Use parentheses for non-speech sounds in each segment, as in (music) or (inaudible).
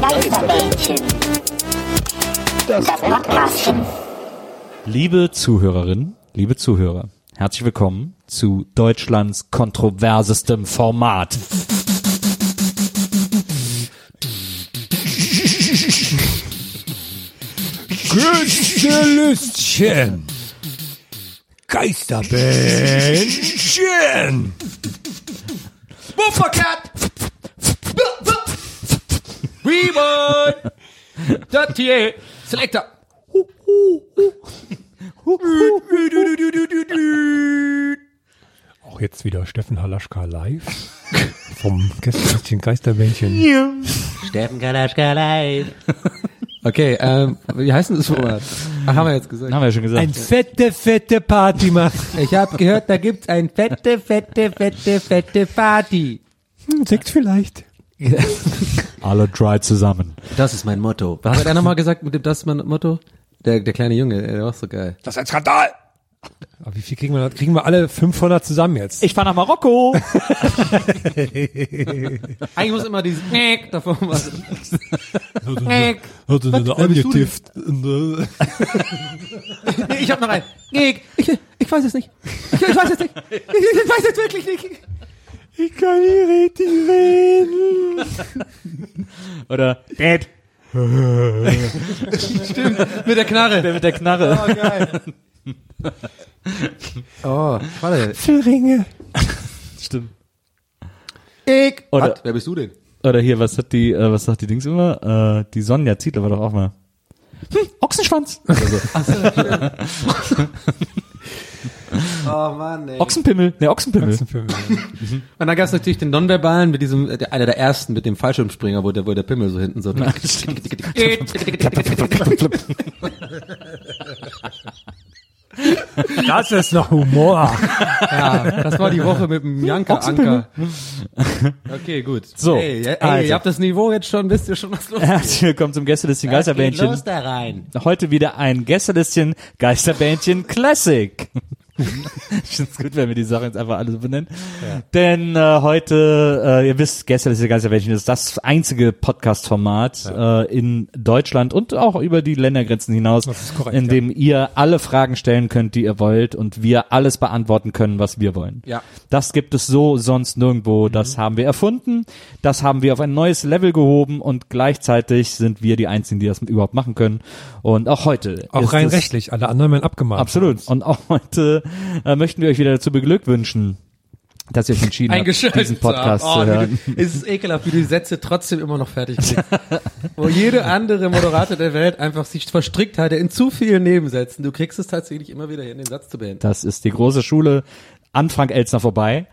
Geisterbällchen. Das Podcastchen. Liebe Zuhörerinnen, liebe Zuhörer, herzlich willkommen zu Deutschlands kontroversestem Format. Gästelistchen. Geisterbändchen. Woofercat! Rewind! Dirty Selector! Auch jetzt wieder Steffen Halaschka live vom Gästelistchen Geisterbändchen. Steffen Kalaschka live. Okay, ähm, wie heißt denn das Format? Ach, haben wir jetzt gesagt. Haben wir ja schon gesagt. Ein fette, fette Party machen. Ich habe gehört, da gibt's ein fette, fette, fette, fette Party. Hm, Sekt vielleicht. (laughs) Alle dry zusammen. Das ist mein Motto. Was (laughs) hat einer mal gesagt mit dem Das ist mein Motto? Der, der kleine Junge, der war so geil. Das ist ein Skandal. Aber wie viel kriegen wir? da? Kriegen wir alle 500 zusammen jetzt? Ich fahr nach Marokko. (laughs) Eigentlich muss immer dieses Mäk davor machen. Er angetifft? Ich hab noch einen. Mäk. Ich, ich weiß es nicht. Ich, ich weiß es nicht. Ich, ich weiß es wirklich nicht. Ich kann nicht richtig reden. Oder Dad. (laughs) Mit der Knarre. Der mit der Knarre. Oh, geil. Oh, warte. Ringe. Stimmt. Ich. Oder-? Wer bist du denn? Oder hier, was hat die, äh, was sagt die Dings immer? Äh, die Sonja Zietler war doch auch mal. Hm, Ochsenschwanz. Oder so. (laughs) (laughs) Oh Mann, ey. Ochsenpimmel. Ne, Ochsenpimmel. Und dann gab's natürlich den Nonverbalen mit diesem, äh, der, einer der ersten mit dem Fallschirmspringer, wo der, wo der Pimmel so hinten so. Das ist noch Humor. ja, das war die Woche mit dem Janka Anker. Okay, gut. So, Ey, ey, also. ihr habt das Niveau jetzt schon, wisst ihr schon, was los ist? Herzlich willkommen zum Gästelistchen Geisterbändchen. da rein. Heute wieder ein Gästelistchen Geisterbändchen Classic. (laughs) ich finde es gut, wenn wir die Sachen jetzt einfach alle so benennen. Denn äh, heute, äh, ihr wisst, Gästelistchen Geisterbändchen ist das einzige Podcast-Format äh, in Deutschland und auch über die Ländergrenzen hinaus, ist korrekt, in dem ihr alle Fragen stellen könnt, die ihr wollt und wir alles beantworten können, was wir wollen. Ja. Das gibt es so sonst nirgendwo. Das haben wir erfunden. Das haben wir auf ein neues Level gehoben und gleichzeitig sind wir die Einzigen, die das überhaupt machen können. Und auch heute. Auch ist rein rechtlich. Alle anderen werden abgemahnt. Absolut. Und auch heute äh, möchten wir euch wieder dazu beglückwünschen, dass ihr euch entschieden habt, diesen Podcast zu haben. zu Oh, hören. du- (laughs) Es ist ekelhaft, wie du die Sätze trotzdem immer noch fertig kriegst. (laughs) Wo jede andere Moderator der Welt einfach sich verstrickt hatte in zu vielen Nebensätzen. Du kriegst es tatsächlich immer wieder hin, den Satz zu beenden. Das ist die große Schule an Frank Elzner vorbei.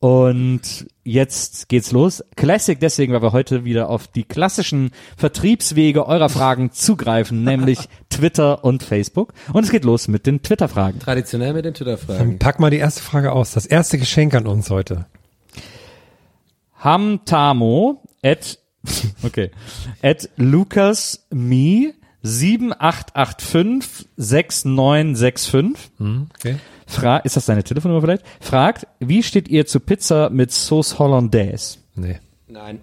Und jetzt geht's los. Classic deswegen, weil wir heute wieder auf die klassischen Vertriebswege eurer Fragen zugreifen, (laughs) nämlich Twitter und Facebook. Und es geht los mit den Twitter-Fragen. Traditionell mit den Twitter-Fragen. Dann pack mal die erste Frage aus. Das erste Geschenk an uns heute. Hamtamo at, (laughs) okay, at lucasme 7885 6965 Okay. Fra ist das deine Telefonnummer vielleicht? Fragt, wie steht ihr zu Pizza mit Sauce Hollandaise? Nee. Nein.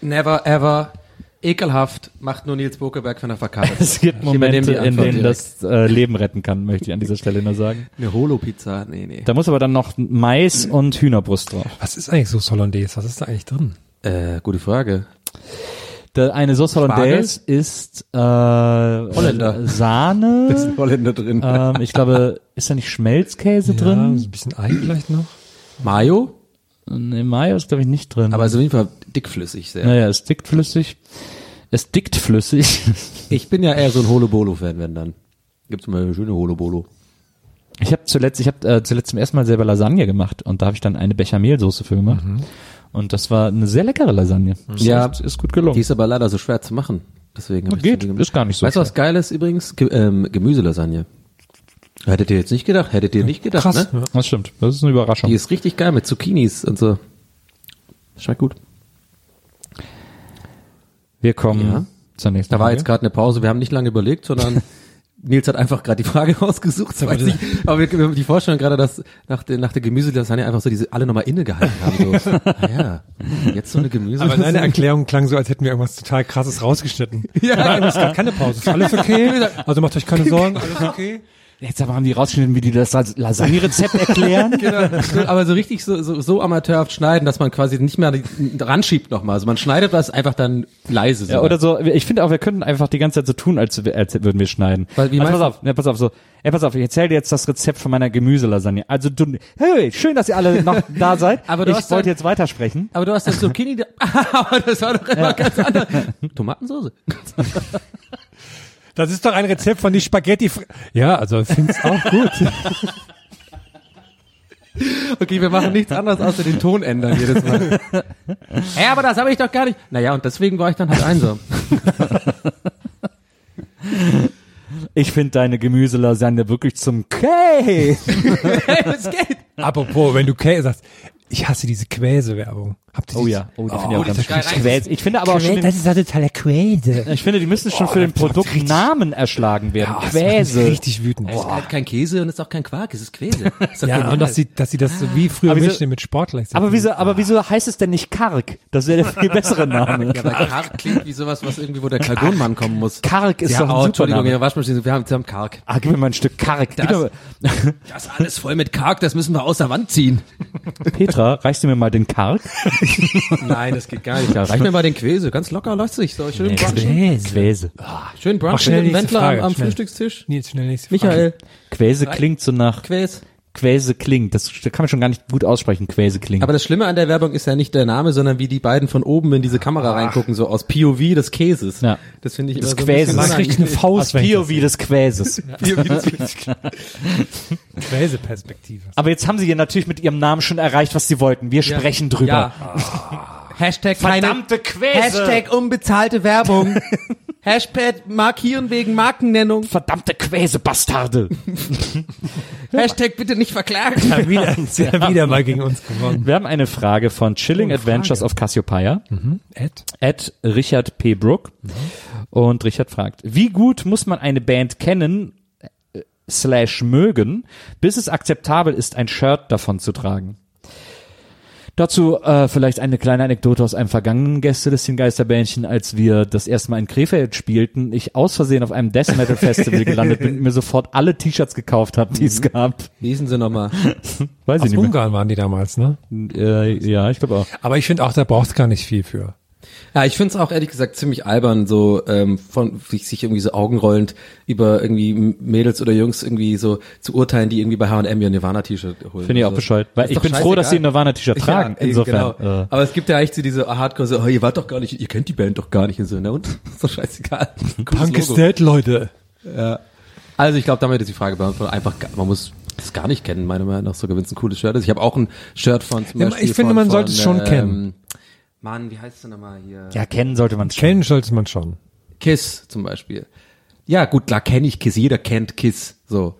Never ever. Ekelhaft, macht nur Nils Bokeberg, wenn er verkauft. (laughs) Es gibt Momente, die in denen das äh, Leben retten kann, möchte ich an dieser Stelle nur sagen. (laughs) Eine Holo-Pizza, nee, nee. Da muss aber dann noch Mais und Hühnerbrust drauf. Was ist eigentlich so Hollandaise? Was ist da eigentlich drin? Äh, gute Frage. Da, eine Sauce Hollandaise ist äh, Holländer. Sahne. (laughs) ist ein Holländer drin. ähm, ich glaube, ist da nicht Schmelzkäse Ja, drin? ein bisschen Ei vielleicht noch. Mayo, Ne, Mayo ist glaube ich nicht drin. aber ist auf jeden Fall dickflüssig sehr. naja, es dickt flüssig. Es dickt flüssig. Ich bin ja eher so ein Holo-Bolo-Fan, wenn dann. Gibt's mal eine schöne Holo-Bolo. Ich habe zuletzt, ich habe äh, zuletzt zum ersten Mal selber Lasagne gemacht und da habe ich dann eine Bechamelsoße für gemacht. Und das war eine sehr leckere Lasagne. Ist Ja. echt- ist gut gelungen. Die ist aber leider so schwer zu machen. Deswegen Geht, ist gar nicht so Weißt du, was geil ist übrigens? Ge ähm, Gemüselasagne. Hättet ihr jetzt nicht gedacht? Hättet ihr nicht gedacht, Krass. ne? Das stimmt. Das ist eine Überraschung. Die ist richtig geil mit Zucchinis und so. Schmeckt gut. Wir kommen Ja. zur nächsten Da war Frage. jetzt gerade eine Pause. Wir haben nicht lange überlegt, sondern (laughs) Nils hat einfach gerade die Frage (laughs) rausgesucht. Das weiß ich. Aber wir, wir haben die Vorstellung gerade, dass nach der, nach der Gemüselasagne einfach so diese alle nochmal innegehalten haben. So, (laughs) ah ja, jetzt so eine Gemüse. Aber deine Erklärung klang so, als hätten wir irgendwas total krasses rausgeschnitten. Ja. Nein, es gab keine Pause. Ist alles okay? (laughs) Also macht euch keine Sorgen, alles okay? Jetzt aber haben die rausgeschnitten, wie die das als Lasagne-Rezept (laughs) erklären. Genau. Aber so richtig so, so, so amateurhaft schneiden, dass man quasi nicht mehr dran schiebt nochmal. Also man schneidet was einfach dann leise. So. Ja, oder so, ich finde auch, wir könnten einfach die ganze Zeit so tun, als, als würden wir schneiden. Weil, wie also, pass auf, ja, pass auf, so, ja, pass auf, ich erzähle dir jetzt das Rezept von meiner Gemüselasagne. Also du, hey, schön, dass ihr alle noch (laughs) da seid. Aber du ich hast wollte dann- jetzt weitersprechen. Aber du hast dann Zucchini, da- (laughs) aber das war doch immer ganz anders. Tomatensoße. Das ist doch ein Rezept von die Spaghetti. Fr- Ja, also ich finde es auch gut. (laughs) Okay, wir machen nichts anderes außer den Ton ändern jedes Mal. Hä, aber das habe ich doch gar nicht. Naja, und deswegen war ich dann halt einsam. (laughs) Ich finde deine Gemüselasagne wirklich zum K. (laughs) hey, was geht? Apropos, wenn du Käse sagst, ich hasse diese Quäse-Werbung. Habt ihr Oh ja, oh, die finde ich auch. Quäs- Ich finde aber auch schon, den, ist eine totale Quäse. ich finde, die müssen schon für den Produkt Namen erschlagen werden. Ja, das macht mich Quäse. richtig wütend. Es ist halt kein Käse und es ist auch kein Quark, es ist Quäse. (laughs) Ist Ja, und dass sie, dass sie das so wie früher Aber wieso- mit Sportlern Aber wieso, aber wieso heißt es denn nicht Karg? Das wäre der viel bessere (laughs) Name. Ja, weil Karg klingt wie sowas, was irgendwie, wo der Kalgonmann kommen muss. Karg ist ja, doch ein oh, super Entschuldigung, Name. ja, Waschmaschine, wir haben, wir haben Karg. Ah, gib mir mal ein Stück Karg. Gib Das- Das ist alles voll mit Karg, das müssen wir aus der Wand ziehen. Petra, reichst du mir mal den Karg? (laughs) (laughs) Nein, das geht gar nicht. Da reich mir mal den Quäse, ganz locker läuft sich. So, schön brunchen. Quäse. Schön brunchen Mach schnell mit dem Wendler Frage, am, am schnell. Frühstückstisch. Nils, schnell nächste Michael, Quäse klingt so nach, Quäs. Quäse klingt. Das kann man schon gar nicht gut aussprechen, Quäse klingt. Aber das Schlimme an der Werbung ist ja nicht der Name, sondern wie die beiden von oben in diese Kamera reingucken, so aus POV des Käses. Ja. Das finde ich Des immer so ein Quäses. Man kriegt eine. Faust, das POV des Quäses. (laughs) Quäse-Perspektive. Aber jetzt haben sie ja natürlich mit ihrem Namen schon erreicht, was sie wollten. Wir sprechen drüber. Ja. Hashtag keine, Verdammte Quäse. Hashtag unbezahlte Werbung. (laughs) Hashtag markieren wegen Markennennung. Verdammte Quäse-Bastarde. (laughs) Hashtag bitte nicht verklagen. Ja, wieder, (laughs) sie haben wieder mal gegen uns gewonnen. Wir haben eine Frage von Chilling Adventures of Cassiopeia. Ed? at Richard P. Brook. Und Richard fragt, wie gut muss man eine Band kennen, äh, slash mögen, bis es akzeptabel ist, ein Shirt davon zu tragen? Dazu äh, vielleicht eine kleine Anekdote aus einem vergangenen Gästelistchen Geisterbändchen, als wir das erste Mal in Krefeld spielten, ich aus Versehen auf einem Death Metal Festival (laughs) gelandet bin und mir sofort alle T-Shirts gekauft habe, die es gab. Hießen sie nochmal? Weiß Aus ich nicht Ungarn waren die damals, ne? Äh, ja, ich glaube auch. Aber ich finde auch, da braucht's gar nicht viel für. Ja, ich find's auch ehrlich gesagt ziemlich albern, so ähm, von sich, sich irgendwie so augenrollend über irgendwie Mädels oder Jungs irgendwie so zu urteilen, die irgendwie bei H&M ihr Nirvana-T-Shirt holen. Finde ich auch Also, bescheuert. Weil ist ich bin froh, dass sie ein. Nirvana-T-Shirt tragen. Ja, Insofern. Genau. Äh, Aber es gibt ja echt so diese Hardcore so, oh, ihr wart doch gar nicht, ihr kennt die Band doch gar nicht und so, ne? Und (laughs) ist doch scheißegal. Punk is Logo. dead, Leute. Also ich glaube, damit ist die Frage beantwortet. Einfach, man muss das gar nicht kennen, meiner Meinung nach, sogar wenn es ein cooles Shirt ist. Ich habe auch ein Shirt von zum Ja, Beispiel ich finde, von, man sollte es schon ähm, kennen. Mann, wie heißt denn nochmal hier? ja, kennen sollte man schon. Kennen sollte man schon. Kiss zum Beispiel. Ja, gut, klar kenne ich Kiss, jeder kennt Kiss, so.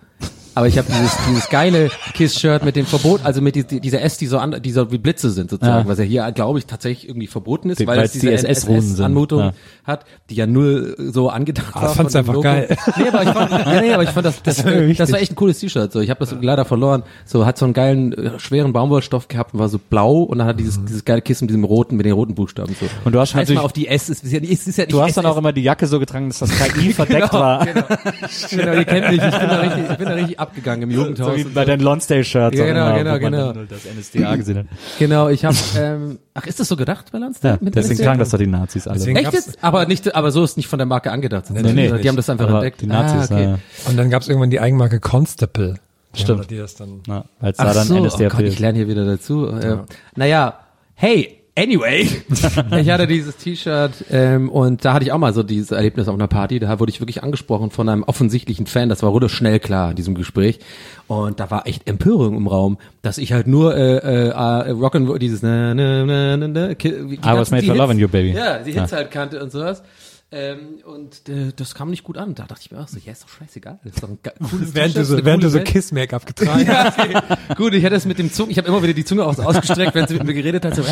Aber ich habe dieses, dieses geile Kiss-Shirt mit dem Verbot, also mit die, die, dieser S, die so, an, die so wie Blitze sind sozusagen, Ja. was ja hier, glaube ich, tatsächlich irgendwie verboten ist, Die- weil es es diese. SS-Anmutung Ja. hat, die ja null so angedacht Ah, war. fand's von dem einfach Logo. geil. Nee, aber ich fand, ja, nee, aber ich fand das, (laughs) das, Das war das, war echt ein cooles T-Shirt. So, ich habe das leider verloren. So hat so einen geilen äh, schweren Baumwollstoff gehabt und war so blau und dann hat dieses dieses geile Kissen mit diesem roten mit den roten Buchstaben so. Und du hast Scheiß natürlich- mal auf die S. Es ist ja es ist ja nicht Du hast dann SS. auch immer die Jacke so getragen, dass das KI (laughs) verdeckt war. Genau, (laughs) genau, ihr kennt mich. Ich bin da richtig, ich bin da richtig abgegangen im Jugendhaus. So wie bei so. deinen Lonsdale-Shirts. Ja, genau, genau, genau. Das NSDA gesehen hat. (laughs) Genau, ich habe. (laughs) Ähm, ach, ist das so gedacht bei Lansdale? Ja, Mit deswegen tragen das doch die Nazis alle. Deswegen- Echt jetzt? Aber nicht, aber so ist nicht von der Marke angedacht. Nee, nee, die haben das einfach Aber entdeckt. Die Nazis, ah, okay. ja. Und dann gab's irgendwann die Eigenmarke Constable. Stimmt. Die das dann Ja, als da dann so, oh NSDAP. Gott, ich lerne hier wieder dazu. Äh, naja, hey, anyway, (laughs) ich hatte dieses T-Shirt ähm, und da hatte ich auch mal so dieses Erlebnis auf einer Party. Da wurde ich wirklich angesprochen von einem offensichtlichen Fan. Das war wurde schnell klar in diesem Gespräch. Und da war echt Empörung im Raum, dass ich halt nur äh, äh, äh, Rock'n'Roll, dieses na, na, na, na, na, I was made for loving you, baby. Ja, die Hits Ja. halt kannte und sowas. Ähm, und äh, das kam nicht gut an. Da dachte ich mir auch so, ja, ist doch scheißegal. Das ist doch ein cooles (laughs) während du so, während du so. Kiss-Make-up (laughs) getragen hast. Ja, okay. Gut, ich hätte es mit dem Zunge, ich habe immer wieder die Zunge aus, ausgestreckt, wenn sie mit mir geredet hat. So. Ich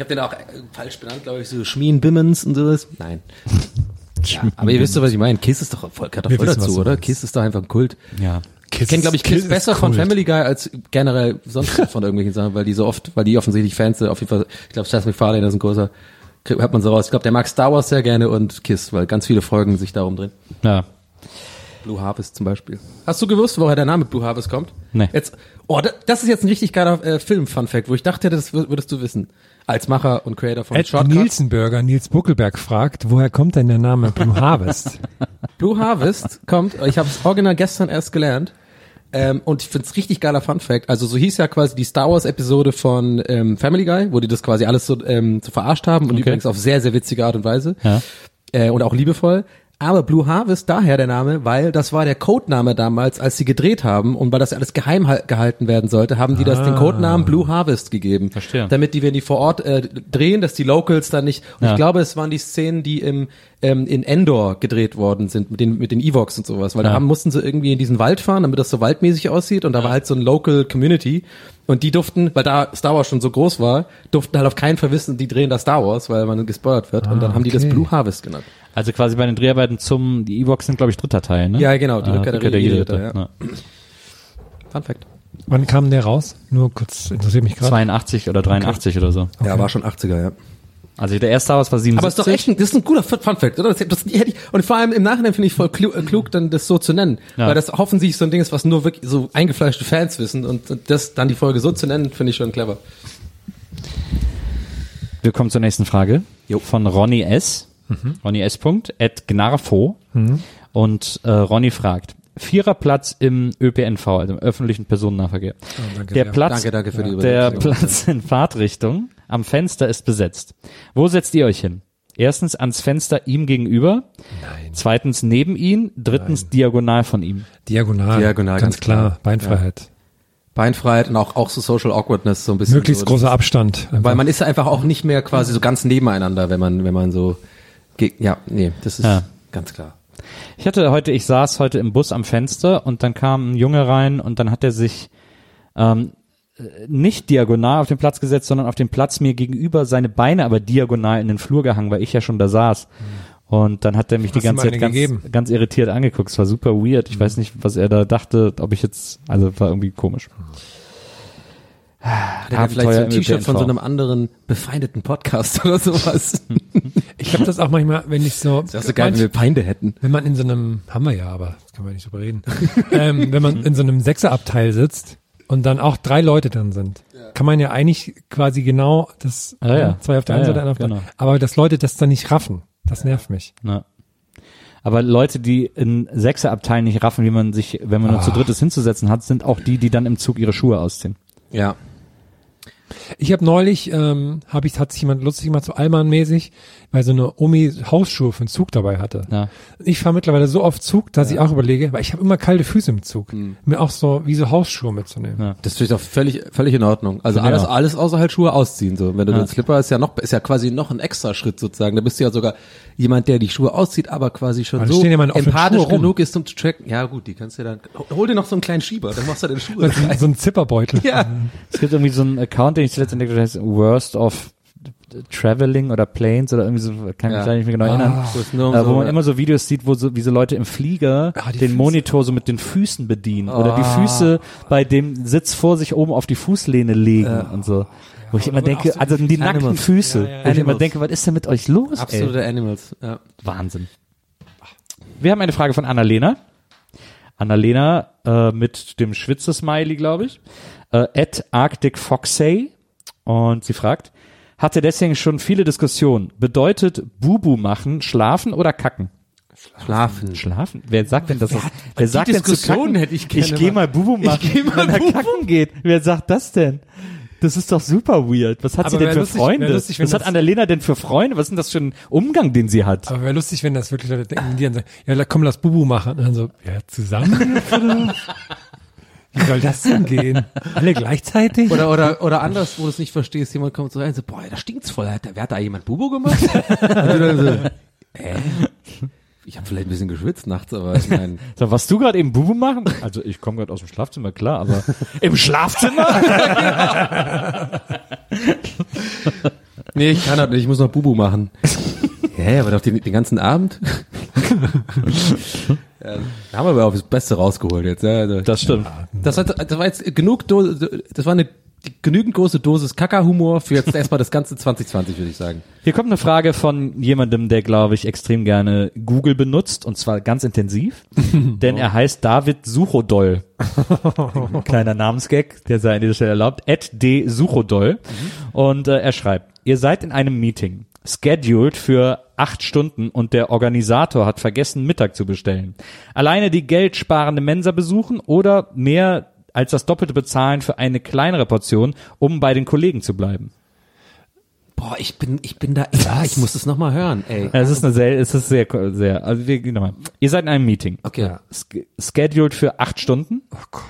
habe den auch äh, falsch benannt, glaube ich, so Schmien Bimmens und sowas. Nein. (laughs) Ja, aber ihr wisst doch, was ich meine. Kiss ist doch voll, gehört doch voll dazu, oder? Kiss ist doch einfach ein Kult. Ja. Kiss Ich kenne, glaube ich, Kiss, ist besser von. Family Guy als generell sonst von irgendwelchen Sachen, weil die so oft, weil die offensichtlich Fans sind. Auf jeden Fall, ich glaube, Seth MacFarlane ist ein großer, hört man so raus. Ich glaube, der mag Star Wars sehr gerne und Kiss, weil ganz viele Folgen sich darum drehen. ja. Blue Harvest zum Beispiel. Hast du gewusst, woher der Name Blue Harvest kommt? Nee. Jetzt, oh, da, das ist jetzt ein richtig geiler äh, Film-Fun-Fact, wo ich dachte, das wür- würdest du wissen. Als Macher und Creator von Ed Shortcuts. Nielsenberger, Nils Buckelberg fragt, woher kommt denn der Name Blue Harvest? (laughs) Blue Harvest kommt, ich habe es original gestern erst gelernt. Ähm, und ich find's richtig geiler Fun Fact. Also so hieß ja quasi die Star Wars Episode von ähm, Family Guy, wo die das quasi alles so, ähm, so verarscht haben und übrigens auf sehr, sehr witzige Art und Weise. Ja. Äh, und auch liebevoll. Aber Blue Harvest, daher der Name, weil das war der Codename damals, als sie gedreht haben und weil das alles geheim hal- gehalten werden sollte, haben die das den Codenamen Blue Harvest gegeben. Verstehe. Damit die, wenn die vor Ort äh, drehen, dass die Locals dann nicht. Und Ja. ich glaube, es waren die Szenen, die im ähm, in Endor gedreht worden sind mit den mit den Evox und sowas, weil da Ja. haben, mussten sie irgendwie in diesen Wald fahren, damit das so waldmäßig aussieht und da war halt so ein Local Community und die durften, weil da Star Wars schon so groß war, durften halt auf keinen Fall wissen, die drehen da Star Wars, weil man gespoilert wird und dann haben die das okay. Blue Harvest genannt. Also quasi bei den Dreharbeiten zum, die Evox sind, glaube ich, dritter Teil, ne? Ja, genau, die Ah, Rückkehr der Jedi-Ritter, Jedi-Ritter, ja. ja. Fun Fact. Wann kam der raus? Nur kurz, interessiert mich gerade. 82 oder 83 oder so. Ja, war schon 80er, ja. Also der erste Star Wars war 77. Aber es ist doch echt ein, das ist ein guter Fun Fact, oder? Das, das hätte ich, und vor allem im Nachhinein finde ich voll klug, äh, klug, dann das so zu nennen. Ja. Weil das offensichtlich so ein Ding ist, was nur wirklich so eingefleischte Fans wissen und das dann die Folge so zu nennen, finde ich schon clever. Wir kommen zur nächsten Frage. Jo. Von Ronny S. Ronny S. Punkt, at Gnarfo. Und äh, Ronny fragt, vierer Platz im ÖPNV, also im öffentlichen Personennahverkehr. danke der sehr. Platz, Danke, danke für die der. Platz in Fahrtrichtung am Fenster ist besetzt. Wo setzt ihr euch hin? Erstens ans Fenster ihm gegenüber. Nein. Zweitens neben ihn. Drittens diagonal von ihm. Diagonal. Diagonal, ganz, ganz klar. klar. Beinfreiheit. Beinfreiheit und auch, auch so Social Awkwardness so ein bisschen. Möglichst so, großer Abstand. Weil man ist ja einfach auch nicht mehr quasi so ganz nebeneinander, wenn man, wenn man so, ge- ja, nee, das ist Ja. ganz klar. Ich hatte heute, ich saß heute im Bus am Fenster und dann kam ein Junge rein und dann hat er sich ähm, äh, nicht diagonal auf den Platz gesetzt, sondern auf den Platz mir gegenüber, seine Beine aber diagonal in den Flur gehangen, weil ich ja schon da saß. Und dann hat er mich die Hast du ganze Zeit ganz, ganz irritiert angeguckt. Es war super weird. Ich weiß nicht, was er da dachte, ob ich jetzt, also war irgendwie komisch. Hat er Abenteuer vielleicht so ein T-Shirt von so einem anderen befeindeten Podcast (laughs) oder sowas? Ich habe das auch manchmal, wenn ich so, Das wäre so geil, wenn wir Feinde hätten. wenn man in so einem, haben wir ja, aber das kann man nicht drüber reden, (laughs) ähm, wenn man in so einem Sechserabteil sitzt und dann auch drei Leute drin sind, kann man ja eigentlich quasi genau das, Ah, ja. zwei auf der Ja, einen Seite, ja, einer auf der genau. aber dass Leute das dann nicht raffen, das nervt mich. Ja. Aber Leute, die in Sechserabteilen nicht raffen, wie man sich, wenn man nur zu drittes hinzusetzen hat, sind auch die, die dann im Zug ihre Schuhe ausziehen. Ja. Ich habe neulich, ähm, hab ich, hat sich jemand lustig gemacht, so Allmann-mäßig, weil so eine Omi Hausschuhe für den Zug dabei hatte. Ja. Ich fahre mittlerweile so oft Zug, dass ich auch überlege, weil ich habe immer kalte Füße im Zug, Hm. mir auch so wie so Hausschuhe mitzunehmen. Ja. Das finde ich doch völlig, völlig in Ordnung. Also ich alles, alles außer halt Schuhe ausziehen, so. Wenn du den Slipper ist ja noch, ist ja quasi noch ein extra Schritt sozusagen. Da bist du ja sogar jemand, der die Schuhe auszieht, aber quasi schon da so empathisch genug ist, um zu tracken. Ja, gut, die kannst du dann, hol dir noch so einen kleinen Schieber, dann machst du deine Schuhe So, rein. so ein Zipperbeutel. Ja. Es gibt irgendwie so einen Account, den ich zuletzt entdeckt habe, der heißt Worst of Traveling oder Planes oder irgendwie so, kann mich Ja. da nicht mehr genau erinnern. Wo Äh, wo man immer so Videos sieht, wo so, wie so Leute im Flieger Ah, den Füße. Monitor so mit den Füßen bedienen oder die Ah. Füße bei dem Sitz vor sich oben auf die Fußlehne legen und so. Wo ich immer denke, so also die nackten Animals. Füße, Ja, ja, wo ich immer denke, was ist denn mit euch los? ey? Absolute Animals, ja. Wahnsinn. Wir haben eine Frage von Annalena. Annalena äh, mit dem Schwitze-Smiley, glaube ich. Äh, at Arctic Foxay. Und sie fragt, hatte deswegen schon viele Diskussionen. Bedeutet Bubu machen, schlafen oder kacken? Schlafen. Schlafen? Wer sagt denn das? Wer, die sagt denn zu Diskussion kacken? hätte ich gerne Ich gehe mal. Bubu machen, geh mal wenn er kacken geht. Wer sagt das denn? Das ist doch super weird. Was hat Aber sie denn für lustig- Freunde? lustig, Was hat das- Annalena denn für Freunde? Was ist denn das für ein Umgang, den sie hat? Aber wäre lustig, wenn das wirklich Leute denken, die dann sagen, ja, komm, lass Bubu machen. Und dann so, ja, zusammen? (laughs) Wie soll das denn gehen? Alle gleichzeitig? Oder, oder, oder anders, wo du es nicht verstehst, jemand kommt so rein und so, boah, da stinkt's voll. Hat, wer hat da jemand Bubo gemacht? (laughs) und du dann so, äh? Ich habe vielleicht ein bisschen geschwitzt nachts, aber ich meine, (laughs) So, was du gerade eben Bubu machen? Also ich komme gerade aus dem Schlafzimmer, klar, aber (laughs) im Schlafzimmer? (laughs) nee, ich kann das nicht, ich muss noch Bubu machen. Hä, aber doch den, den ganzen Abend? ja, da haben wir aber auch das Beste rausgeholt jetzt. Ja, also, Das stimmt. das, hat, das war jetzt genug, Do das war eine genügend große Dosis Kaka-Humor für jetzt erstmal das ganze 2020, würde ich sagen. Hier kommt eine Frage von jemandem, der, glaube ich, extrem gerne Google benutzt und zwar ganz intensiv, (laughs) denn er heißt David Suchodoll. Kleiner Namensgag, der sei an dieser Stelle erlaubt. Ed D. Suchodoll. Und äh, er schreibt, ihr seid in einem Meeting, scheduled für acht Stunden und der Organisator hat vergessen, Mittag zu bestellen. Alleine die geldsparende Mensa besuchen oder mehr als das Doppelte bezahlen für eine kleinere Portion, um bei den Kollegen zu bleiben. Boah, ich bin, ich bin da, ja, ich muss das nochmal hören, ey. Es ist eine sehr, es ist sehr, sehr, also wir gehen nochmal. Ihr seid in einem Meeting. Okay, Sch- Scheduled für acht Stunden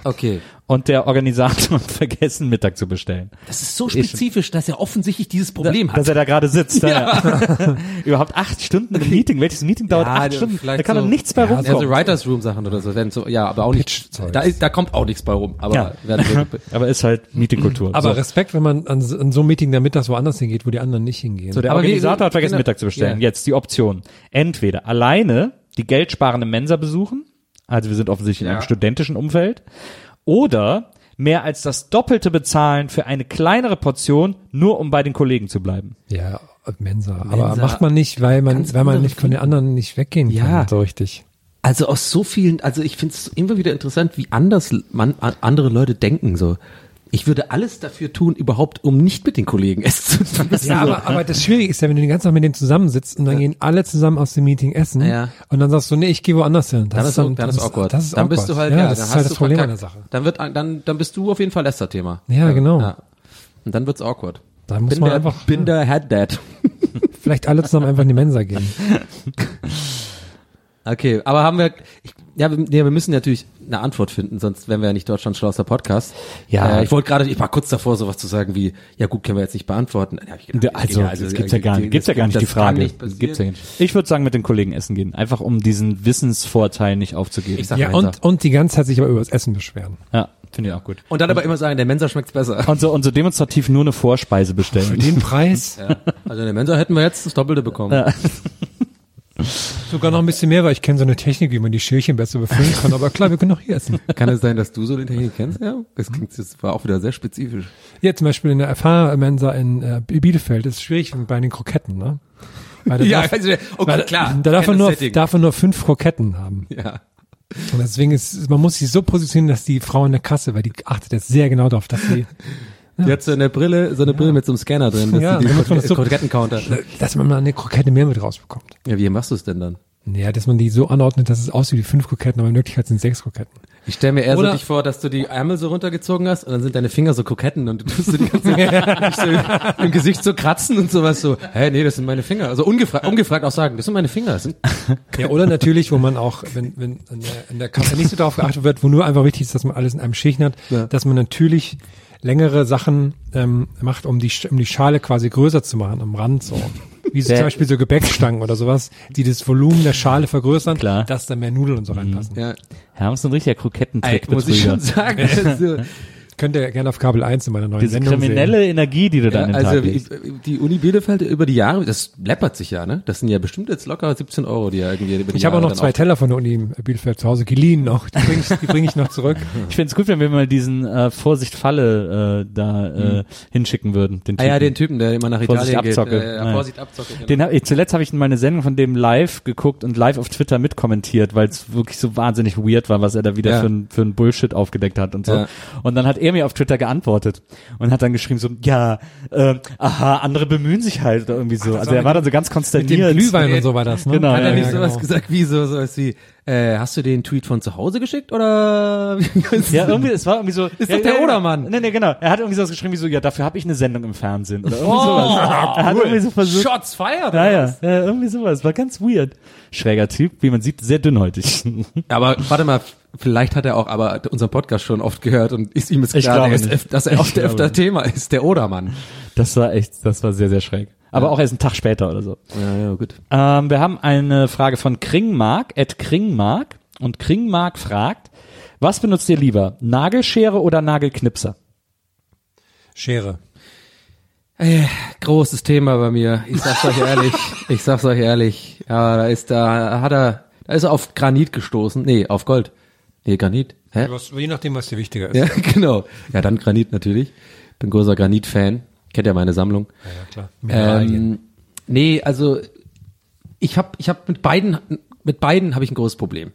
okay. Und der Organisator hat (laughs) vergessen, Mittag zu bestellen. Das ist so spezifisch, dass er offensichtlich dieses Problem Dass hat. er da gerade sitzt. Ja. (laughs) Überhaupt acht Stunden im Meeting. Welches Meeting dauert Ja, acht Stunden? Da kann so- doch nichts bei Ja, rumkommen. so Writers Room Sachen oder so, werden so, ja, aber auch nicht, da, ist- da kommt auch nichts bei rum, aber Ja. (laughs) Aber ist halt Meetingkultur. Aber so. Respekt, wenn man an, so- an so einem Meeting der mittags woanders hingeht, wo die anderen nicht hingehen. So, der Aber wie- Organisator hat vergessen, genau, Mittag zu bestellen. ja. Jetzt die Option. Entweder alleine die geldsparende Mensa besuchen, also wir sind offensichtlich in einem studentischen Umfeld, oder mehr als das Doppelte bezahlen für eine kleinere Portion, nur um bei den Kollegen zu bleiben. ja, Mensa. Aber Mensa. macht man nicht, weil man, Ganz weil man nicht von den anderen nicht weggehen Ja. kann, so richtig. also aus so vielen, also ich finde es immer wieder interessant, wie anders man, andere Leute denken, so. Ich würde alles dafür tun, überhaupt, um nicht mit den Kollegen essen zu müssen. Ja, so. aber, aber das Schwierige ist ja, wenn du den ganzen Tag mit denen zusammensitzt und dann gehen alle zusammen aus dem Meeting essen Ja. und dann sagst du, nee, ich gehe woanders hin. Das dann ist, dann, dann ist awkward. Das ist dann awkward. bist du halt, ja, ja, das dann ist hast halt du das Problem an der. Sache. Dann wird, dann, dann bist du auf jeden Fall Lästerthema. Ja, genau. Ja. Und dann wird's awkward. Da muss bin man der, einfach bin der Head Dad. vielleicht alle zusammen einfach in die Mensa gehen. (laughs) Okay, aber haben wir, ich, ja, wir, nee, wir müssen natürlich eine Antwort finden, sonst wären wir ja nicht Deutschland schlauster Podcast. Ja. Äh, ich wollte gerade, ich war kurz davor, sowas zu sagen wie, ja gut, können wir jetzt nicht beantworten. Ich gedacht, Also, ja, das gibt's ja gar nicht, gibt's ja gar nicht die Frage. nicht. Gibt's ja nicht. Ich würde sagen, mit den Kollegen essen gehen. Einfach um diesen Wissensvorteil nicht aufzugeben. Ich sag Ja, und, und die ganze Zeit sich aber über das Essen beschweren. ja, finde ich auch gut. Und dann aber immer sagen, der Mensa schmeckt's besser. Und so, und so demonstrativ nur eine Vorspeise bestellen. Den Preis Ja. Also in der Mensa hätten wir jetzt das Doppelte bekommen. Sogar noch ein bisschen mehr, weil ich kenne so eine Technik, wie man die Schälchen besser befüllen kann. Aber klar, wir können auch hier essen. (laughs) Kann es sein, dass du so den Technik kennst? Ja, das klingt, das war auch wieder sehr spezifisch. Ja, zum Beispiel in der FH-Mensa in äh, Bielefeld ist es schwierig bei den Kroketten, ne? Da (laughs) darf, also, okay, klar. Da darf das nur, Setting. darf er nur fünf Kroketten haben. ja. Und deswegen ist, man muss sich so positionieren, dass die Frau in der Kasse, weil die achtet jetzt sehr genau darauf, dass sie, (laughs) Die hat so eine Brille, so eine Brille mit so einem Scanner drin, dass Ja, die (laughs) das so- Kroketten-Counter. dass man mal eine Krokette mehr mit rausbekommt. Ja, wie machst du es denn dann? Ja, dass man die so anordnet, dass es aussieht wie fünf Kroketten, aber in Wirklichkeit sind sechs Kroketten. Ich stelle mir eher Oder- so dich vor, dass du die Ärmel so runtergezogen hast und dann sind deine Finger so Koketten und du tust so die ganze (laughs) Zeit im Gesicht so kratzen und sowas so, hä, nee, das sind meine Finger. Also ungefragt, ungefragt auch sagen, das sind meine Finger. Sind, (laughs) Ja, oder natürlich, wo man auch, wenn, wenn an der, an der Karte nicht so darauf geachtet wird, wo nur einfach wichtig ist, dass man alles in einem Schichten hat, Ja. dass man natürlich längere Sachen ähm, macht, um die, Sch- um die Schale quasi größer zu machen am Rand so. Wie so zum Beispiel so Gebäckstangen oder sowas, die das Volumen der Schale vergrößern, Klar. dass da mehr Nudeln und so reinpassen. ja, Herm ist ein richtiger Krokettentrick muss ich schon sagen. (laughs) Also, Könnt ihr gerne auf Kabel 1 in meiner neuen Diese Sendung kriminelle Energie, die du da ja, an den also Tag legst. die Uni Bielefeld über die Jahre, das läppert sich ja, ne? Das sind ja bestimmt jetzt locker 17 Euro, die ja irgendwie über die. Ich habe auch noch zwei Teller von der Uni Bielefeld zu Hause geliehen noch. Die bringe ich, die bring ich noch zurück. (laughs) Ich find's gut, wenn wir mal diesen äh, Vorsicht Falle äh, da äh, hinschicken würden. Den Ah ja, Typen. den Typen, der immer nach Vorsicht, Italien geht. Abzocke. Äh, ja, Naja. Vorsicht, Abzocke. Genau. Den hab, ich, zuletzt habe ich meine Sendung von dem live geguckt und live auf Twitter mitkommentiert, weil es wirklich so wahnsinnig weird war, was er da wieder Ja. für, ein, für ein Bullshit aufgedeckt hat und so. Ja. Und dann hat er mir auf Twitter geantwortet und hat dann geschrieben so, ja, äh, aha, andere bemühen sich halt oder irgendwie so. das also er war mit- dann so ganz Mit konsterniert. dem Glühwein und so war das, ne? Genau, Hat er ja, nicht ja, sowas genau. gesagt wie so, sowas wie, äh, hast du den Tweet von zu Hause geschickt oder? (laughs) Ja, irgendwie, es war irgendwie so. Ist ja, doch der ja, Odermann. Nee, nee, genau. Er hat irgendwie sowas geschrieben wie so, ja, dafür habe ich eine Sendung im Fernsehen. Oder irgendwie Oh, sowas. Er hat irgendwie so versucht. Shots fired. Ja, ja, ja, irgendwie sowas. War ganz weird. Schräger Typ, wie man sieht, sehr dünnhäutig. (laughs) Aber warte mal, vielleicht hat er auch aber unseren Podcast schon oft gehört und ist ihm jetzt klar, dass er oft öfter. Thema ist, der Odermann. Das war echt, das war sehr, sehr schräg. Aber auch erst einen Tag später oder so. Ja, ja, gut. Ähm, wir haben eine Frage von Kringmark, at Kringmark. Und Kringmark fragt, was benutzt ihr lieber? Nagelschere oder Nagelknipser? Schere. Äh, großes Thema bei mir. Ich sag's euch (laughs) ehrlich. Ich sag's euch ehrlich. Ja, da ist da hat er, da ist er auf Granit gestoßen. Nee, auf Gold. Nee, Granit. Hä? Was, je nachdem, was dir wichtiger ist. Ja, (laughs) genau. Ja, dann Granit natürlich. Bin großer Granit-Fan. Kennt ja meine Sammlung. Ja, ja, klar. Mineralien. Ähm, nee, also ich habe ich hab mit beiden mit beiden habe ich ein großes Problem.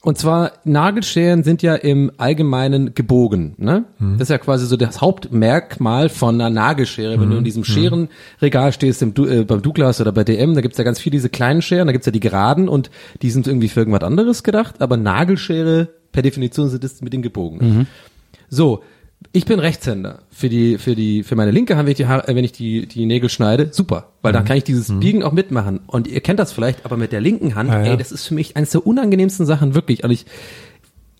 Und zwar Nagelscheren sind ja im Allgemeinen gebogen, ne? Das ist ja quasi so das Hauptmerkmal von einer Nagelschere. Wenn du in diesem Scherenregal stehst im du äh, beim Douglas oder bei DM, da gibt's ja ganz viele diese kleinen Scheren, da gibt's ja die geraden und die sind irgendwie für irgendwas anderes gedacht, aber Nagelschere per Definition sind es mit den gebogenen. So, ich bin Rechtshänder. Für die, für die, für meine linke Hand, wenn ich die, Haare, äh, wenn ich die, die Nägel schneide, super. Weil dann kann ich dieses Biegen auch mitmachen. Und ihr kennt das vielleicht, aber mit der linken Hand, Ah, ja. ey, das ist für mich eines der unangenehmsten Sachen, wirklich. Und ich,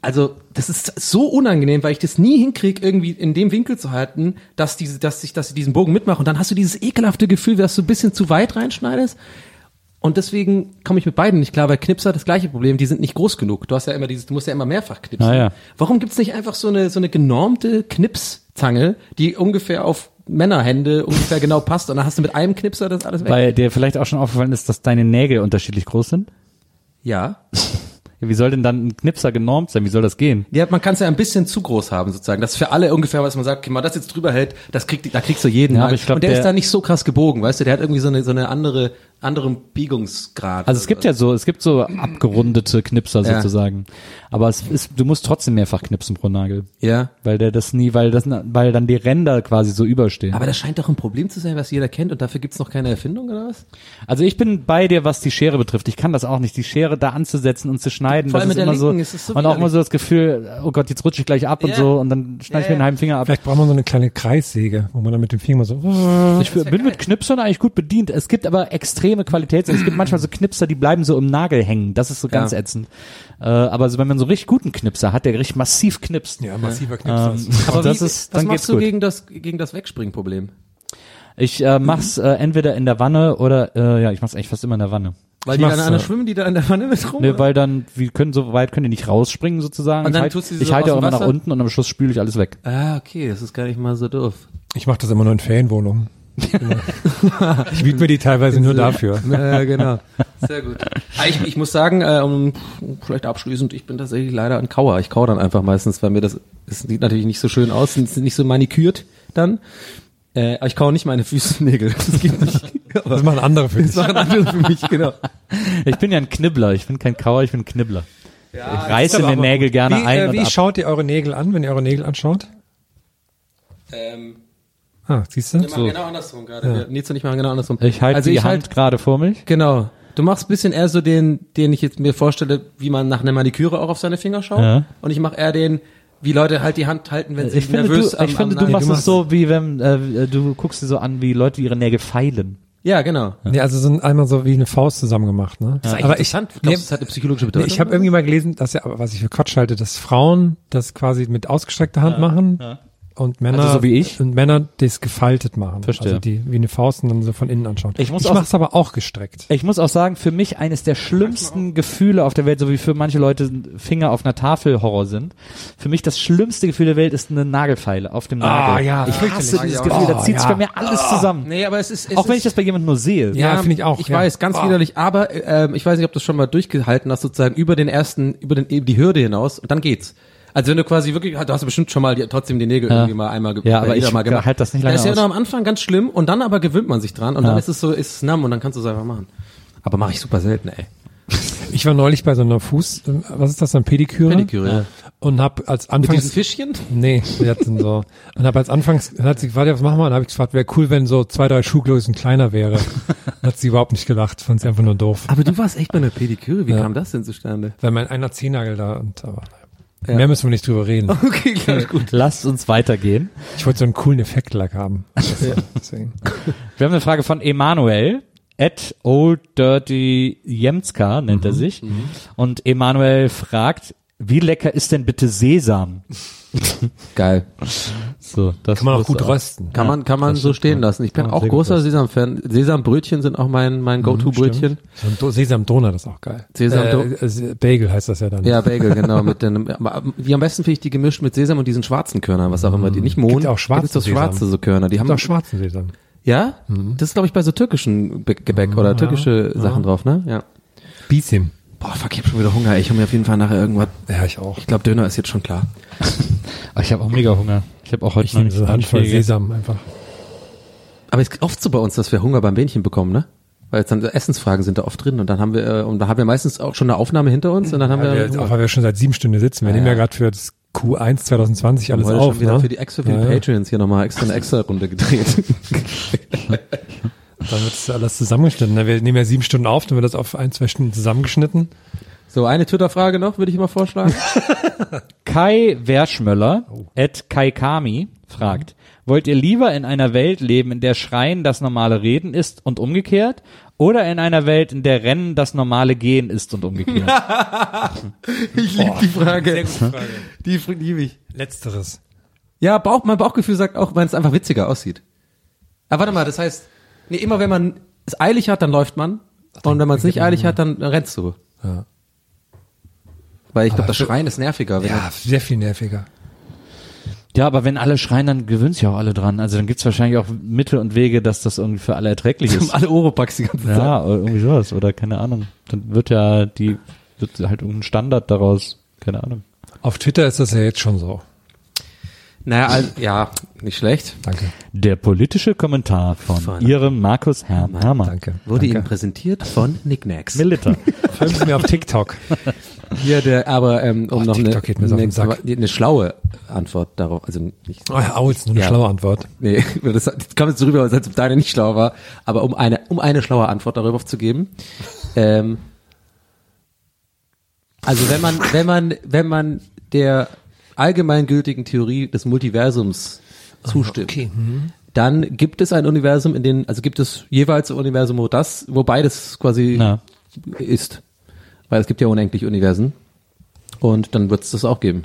also, das ist so unangenehm, weil ich das nie hinkriege, irgendwie in dem Winkel zu halten, dass diese, dass ich, dass ich diesen Bogen mitmache. Und dann hast du dieses ekelhafte Gefühl, dass du ein bisschen zu weit reinschneidest. Und deswegen komme ich mit beiden nicht klar, weil Knipser das gleiche Problem, die sind nicht groß genug. Du hast ja immer dieses, du musst ja immer mehrfach knipsen. Ah, ja. Warum gibt's nicht einfach so eine, so eine genormte Knipszange, die ungefähr auf Männerhände ungefähr genau passt und dann hast du mit einem Knipser das alles weg? Weil dir vielleicht auch schon aufgefallen ist, dass deine Nägel unterschiedlich groß sind? ja. (laughs) Ja, wie soll denn dann ein Knipser genormt sein? Wie soll das gehen? Ja, man kann es ja ein bisschen zu groß haben, sozusagen. Das ist für alle ungefähr, was man sagt, okay, mal das jetzt drüber hält, das kriegt, da kriegst du jeden. Ja, aber ich glaub, und der, der- ist da nicht so krass gebogen, weißt du, der hat irgendwie so eine, so eine andere, anderen Biegungsgrad. Also es gibt ja so, es gibt so abgerundete (clears throat) Knipser Ja. sozusagen. Aber es ist, du musst trotzdem mehrfach knipsen pro Nagel. Ja. Weil der das nie, weil das, weil dann die Ränder quasi so überstehen. Aber das scheint doch ein Problem zu sein, was jeder kennt und dafür gibt's noch keine Erfindung, oder was? Also ich bin bei dir, was die Schere betrifft. Ich kann das auch nicht, die Schere da anzusetzen und zu schneiden. Vor das allem ist mit der immer so, linken ist es so und auch immer so das Gefühl, oh Gott, jetzt rutsche ich gleich ab und Ja. so und dann schneide ich mir Ja, einen ja. halben Finger ab. Vielleicht braucht man so eine kleine Kreissäge, wo man dann mit dem Finger so. Ich bin mit Knipsern eigentlich gut bedient. Es gibt aber extreme Qualitäts. Es gibt manchmal so Knipser, die bleiben so im Nagel hängen. Das ist so ganz Ja. ätzend. Äh, aber so, wenn man so richtig guten Knipser hat, der richtig massiv knipst. Ja, massiver Knipser. Ähm, (laughs) Aber das wie, ist, was dann machst du gut. gegen das, gegen das Wegspringproblem? Ich äh, mach's äh, entweder in der Wanne oder äh, ja, ich mach's eigentlich fast immer in der Wanne. Weil Ich die dann einer so. schwimmen, die da in der Wanne mit rum? Nee, oder? weil dann, wir können so weit können die nicht rausspringen sozusagen. Und dann ich halt- tust du sie ich so halte auch immer nach unten und am Schluss spüle ich alles weg. ah, okay, das ist gar nicht mal so doof. Ich mache das immer nur in Ferienwohnungen. Genau. (laughs) ich biete mir die teilweise nur dafür. (laughs) Ja, genau. Sehr gut. Ah, Ich, ich muss sagen, äh, um, vielleicht abschließend, ich bin tatsächlich leider ein Kauer. Ich kau dann einfach meistens, weil mir das, es sieht natürlich nicht so schön aus, es sind nicht so manikürt dann. Äh, ich kau nicht meine Füßennägel. Das geht nicht. (laughs) Das machen andere für das dich. machen andere für mich, genau. Ich bin ja ein Knibbler. Ich bin kein Kauer, ich bin ein Knibbler. ich reiße mir Nägel gerne wie, ein Äh, und wie ab. schaut ihr eure Nägel an, wenn ihr eure Nägel anschaut? Ähm, Ah, siehst du? wir machen genau andersrum gerade. Wir, Nils und ich machen genau andersrum. Ich halte also die ich Hand halt, gerade vor mich. genau. Du machst ein bisschen eher so den, den ich jetzt mir vorstelle, wie man nach einer Maniküre auch auf seine Finger schaut. Ja. Und ich mache eher den, wie Leute halt die Hand halten, wenn sie Ich finde, nervös du, am, ich finde, am du machst Nagel- es so, wie wenn äh, du guckst dir so an, wie Leute ihre Nägel feilen. Ja, genau. Nee, also sind einmal so wie eine Faust zusammen gemacht, ne? Das ist eigentlich aber ich, interessant. Glaubst nee, du, das hat eine psychologische nee, Bedeutung? ich habe irgendwie mal gelesen, dass ja, was ich für Quatsch halte, dass Frauen das quasi mit ausgestreckter Hand machen und Männer Also so wie ich? und Männer das gefaltet machen. Verstehe. Also die wie eine Faust und dann so von innen anschauen. Ich muss ich auch- mach's aber auch gestreckt. Ich muss auch sagen, für mich eines der schlimmsten Gefühle auf der Welt, so wie für manche Leute Finger auf einer Tafel Horror sind. Für mich das schlimmste Gefühl der Welt ist eine Nagelfeile auf dem Nagel. Ah, ja, ich hasse dieses Ja, Gefühl, da oh, zieht sich ja. bei mir alles zusammen. Nee, aber es ist, es auch wenn ist, ich das bei jemandem nur sehe. Ja, finde ich auch, Ich ja. weiß, ganz Oh. widerlich, aber ähm, ich weiß nicht, ob du das schon mal durchgehalten hast, sozusagen über den ersten, über den eben die Hürde hinaus und dann geht's. Also wenn du quasi wirklich, du hast bestimmt schon mal die, trotzdem die Nägel irgendwie mal einmal ge- Ja, aber ich mal gemacht. halt das nicht lange Das ist ja noch am Anfang ganz schlimm und dann aber gewöhnt man sich dran und Ja. dann ist es so, ist es numb und dann kannst du es einfach machen. Aber mache ich super selten, ey. (laughs) Ich war neulich bei so einer Fuß, was ist das, eine Pediküre? Pediküre, ja. Und hab als Mit Anfangs diesen Fischchen? Nee, wir hatten so. Und habe als Anfangs, dann hat sie gefragt, ja, was machen wir? Und habe ich gefragt, wäre cool, wenn so zwei, drei Schuhgrößen kleiner wäre. Dann hat sie überhaupt nicht gelacht, fand sie einfach nur doof. Aber du warst echt bei einer Pediküre, wie Ja. kam das denn zustande? Weil mein einer Zehennagel da und aber mehr müssen wir nicht drüber reden. (laughs) Okay, klar, gut. Lasst uns weitergehen. Ich wollte so einen coolen Effektlack haben. (laughs) Deswegen. Wir haben eine Frage von Emanuel. At Old Dirty Jemska nennt Mhm, er sich. Und Emanuel fragt, wie lecker ist denn bitte Sesam? (laughs) Geil. So, das Kann man auch gut rösten. Kann man, kann man so stehen lassen. Ich bin Ja, auch großer. Sesam-Fan. Sesambrötchen sind auch mein, mein Go-To-Brötchen. So ein Do Sesam-Donut ist auch geil. Sesam- äh, äh, Bagel heißt das ja dann. Ja, Bagel, genau. Mit den, wie am besten finde ich die gemischt mit Sesam und diesen schwarzen Körnern, was auch immer. Die nicht Mohn. Gibt auch gibt's doch schwarze so Körner. Die haben Gibt auch schwarzen Sesam. Ja? Das ist, glaube ich, bei so türkischen Gebäck oder türkische Sachen drauf, ne? Ja. Bisim. Boah, fuck, ich hab schon wieder Hunger. Ich habe mir auf jeden Fall nachher irgendwas. Ja, ich auch. Ich glaube, Döner ist jetzt schon klar. Aber ich habe auch mega Hunger. Ich habe auch heute Ich nehme so eine Handvoll. Sesam einfach. Aber es ist oft so bei uns, dass wir Hunger beim Bähnchen bekommen, ne? Weil jetzt dann Essensfragen sind da oft drin und dann haben wir, äh, und da haben wir meistens auch schon eine Aufnahme hinter uns und dann haben Ja, wir, wir, auch weil wir schon seit sieben Stunden sitzen. Wir Ja, nehmen ja ja. gerade für das Q1 2020 alles heute auf. schon wieder ne? für die extra für die. Patreons hier nochmal extra eine extra Runde gedreht. (laughs) (laughs) Dann wird das alles zusammengeschnitten. Wir nehmen ja sieben Stunden auf, dann wird das auf ein, zwei Stunden zusammengeschnitten. so, eine Twitter-Frage noch, würde ich mal vorschlagen. (laughs) Kai Werschmöller, at Kai Kami, fragt, wollt ihr lieber in einer Welt leben, in der Schreien das normale Reden ist und umgekehrt, oder in einer Welt, in der Rennen das normale Gehen ist und umgekehrt? (laughs) Ich liebe die Frage. Die liebe ich. Letzteres. Ja, Bauch, mein Bauchgefühl sagt auch, wenn es einfach witziger aussieht. Aber warte mal, das heißt, nee, immer wenn man es eilig hat, dann läuft man. Und wenn man es nicht eilig hat, dann rennst du. Ja. Weil ich glaube, das Schreien ist nerviger. Wenn Ja, sehr viel nerviger. ja, aber wenn alle schreien, dann gewöhnen sich auch alle dran. Also dann gibt's wahrscheinlich auch Mittel und Wege, dass das irgendwie für alle erträglich (laughs) ist. alle Oropax die ganze Zeit. Ja, oder irgendwie sowas. Oder keine Ahnung. Dann wird ja die, wird halt irgendein Standard daraus. Keine Ahnung. Auf Twitter ist das ja jetzt schon so. Naja, also, ja, nicht schlecht. Danke. Der politische Kommentar von, Von- Ihrem Markus Herr Hermann. Danke. Wurde Danke. Ihnen präsentiert von Knickknacks. Militer. (laughs) Folgen Sie mir auf TikTok. (laughs) Hier der, aber ähm, um Oh, noch eine, TikTok eine, Sack. eine schlaue Antwort darauf, also nicht, Oh ja, Auls, nur eine Ja. schlaue Antwort. nee, (laughs) das, das kam jetzt so rüber, als ob deine nicht schlau war, aber um eine, um eine schlaue Antwort darüber zu geben, ähm, also wenn man, wenn man, wenn man der allgemeingültigen Theorie des Multiversums zustimmt, okay. dann gibt es ein Universum, in dem, also gibt es jeweils ein Universum, wo das, wo beides quasi Na. ist. Weil es gibt ja unendlich Universen. Und dann wird es das auch geben.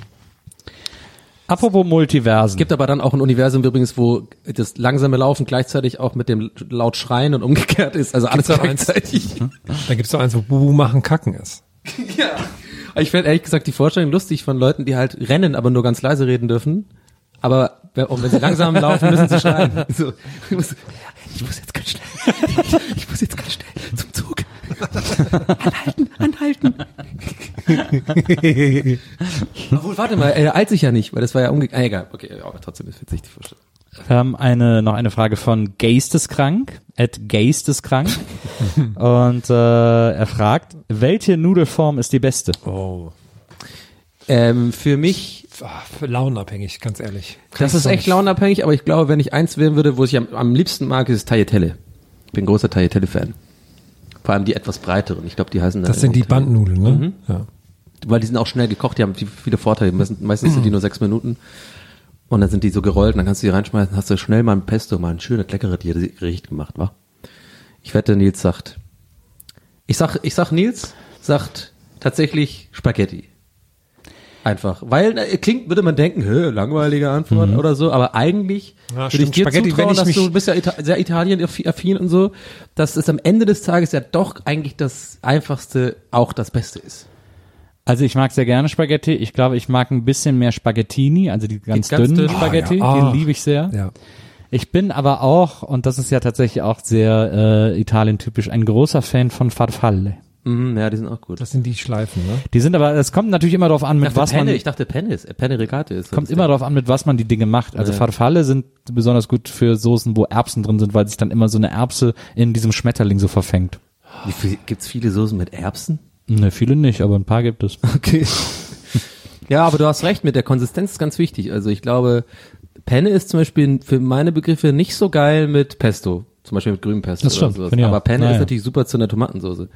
Apropos Multiversen. Es gibt aber dann auch ein Universum übrigens, wo das langsame Laufen gleichzeitig auch mit dem laut Schreien und umgekehrt ist. Also alles Gibt's auch eins? gleichzeitig. Da gibt's doch eins, wo Bubu machen Kacken ist. ja. Ich finde ehrlich gesagt die Vorstellung lustig von Leuten, die halt rennen, aber nur ganz leise reden dürfen. Aber wenn, und wenn sie langsam laufen, müssen sie schreien. (laughs) So, ich, muss, ich muss jetzt ganz schnell. (laughs) Ich muss jetzt ganz schnell zum Zug. Anhalten, anhalten. (laughs) Obwohl, warte mal, er eilt sich ja nicht, weil das war ja umgekehrt. Ah, egal, okay, aber trotzdem ist witzig die Vorstellung. Wir haben eine, noch eine Frage von Geisteskrank, at Geisteskrank. (laughs) Und äh, er fragt, welche Nudelform ist die beste? Oh. Ähm, für mich Ah, für launenabhängig, ganz ehrlich. Das ist echt launenabhängig, aber ich glaube, wenn ich eins wählen würde, wo ich am, am liebsten mag, ist Tagliatelle. Ich bin großer Tagliatelle-Fan. Vor allem die etwas breiteren. Ich glaube, die heißen dann Das sind die Bandnudeln, ne? Mhm. Ja. Weil die sind auch schnell gekocht, die haben viel- viele Vorteile. Meistens, meistens sind die nur sechs Minuten. Und dann sind die so gerollt und dann kannst du die reinschmeißen, hast du schnell mal ein Pesto, mal ein schönes, leckeres Gericht gemacht, wa? Ich wette, Nils sagt, ich sag, ich sag Nils, sagt tatsächlich Spaghetti. Einfach. Weil, äh, klingt, würde man denken, langweilige Antwort oder so, aber eigentlich Ja, würde ich dir Spaghetti, zutrauen, wenn ich dass mich- du bist ja Ita sehr Italien-affin und so, dass es am Ende des Tages ja doch eigentlich das Einfachste auch das Beste ist. Also ich mag sehr gerne Spaghetti. Ich glaube, ich mag ein bisschen mehr Spaghettini, also die ganz, ganz dünnen dünnen. Spaghetti, Ah, ja. Ah. die liebe ich sehr. ja. Ich bin aber auch, und das ist ja tatsächlich auch sehr äh, Italien-typisch, ein großer Fan von Farfalle. Mhm, ja, die sind auch gut. Das sind die Schleifen, ne? Die sind aber, es kommt natürlich immer darauf an, mit was Penne, man, ich dachte Penne ist, äh, Penne Rigate ist. kommt immer darauf an, mit was man die Dinge macht. Also Ja. Farfalle sind besonders gut für Soßen, wo Erbsen drin sind, weil sich dann immer so eine Erbse in diesem Schmetterling so verfängt. Wie viel, gibt's viele Soßen mit Erbsen? Ne, viele nicht, aber ein paar gibt es. Okay. (laughs) ja, aber du hast recht, mit der Konsistenz ist ganz wichtig. Also ich glaube, Penne ist zum Beispiel für meine Begriffe nicht so geil mit Pesto. Zum Beispiel mit grünem Pesto Das oder stimmt, sowas. finde ich Aber. Penne Naja. ist natürlich super zu einer Tomatensauce.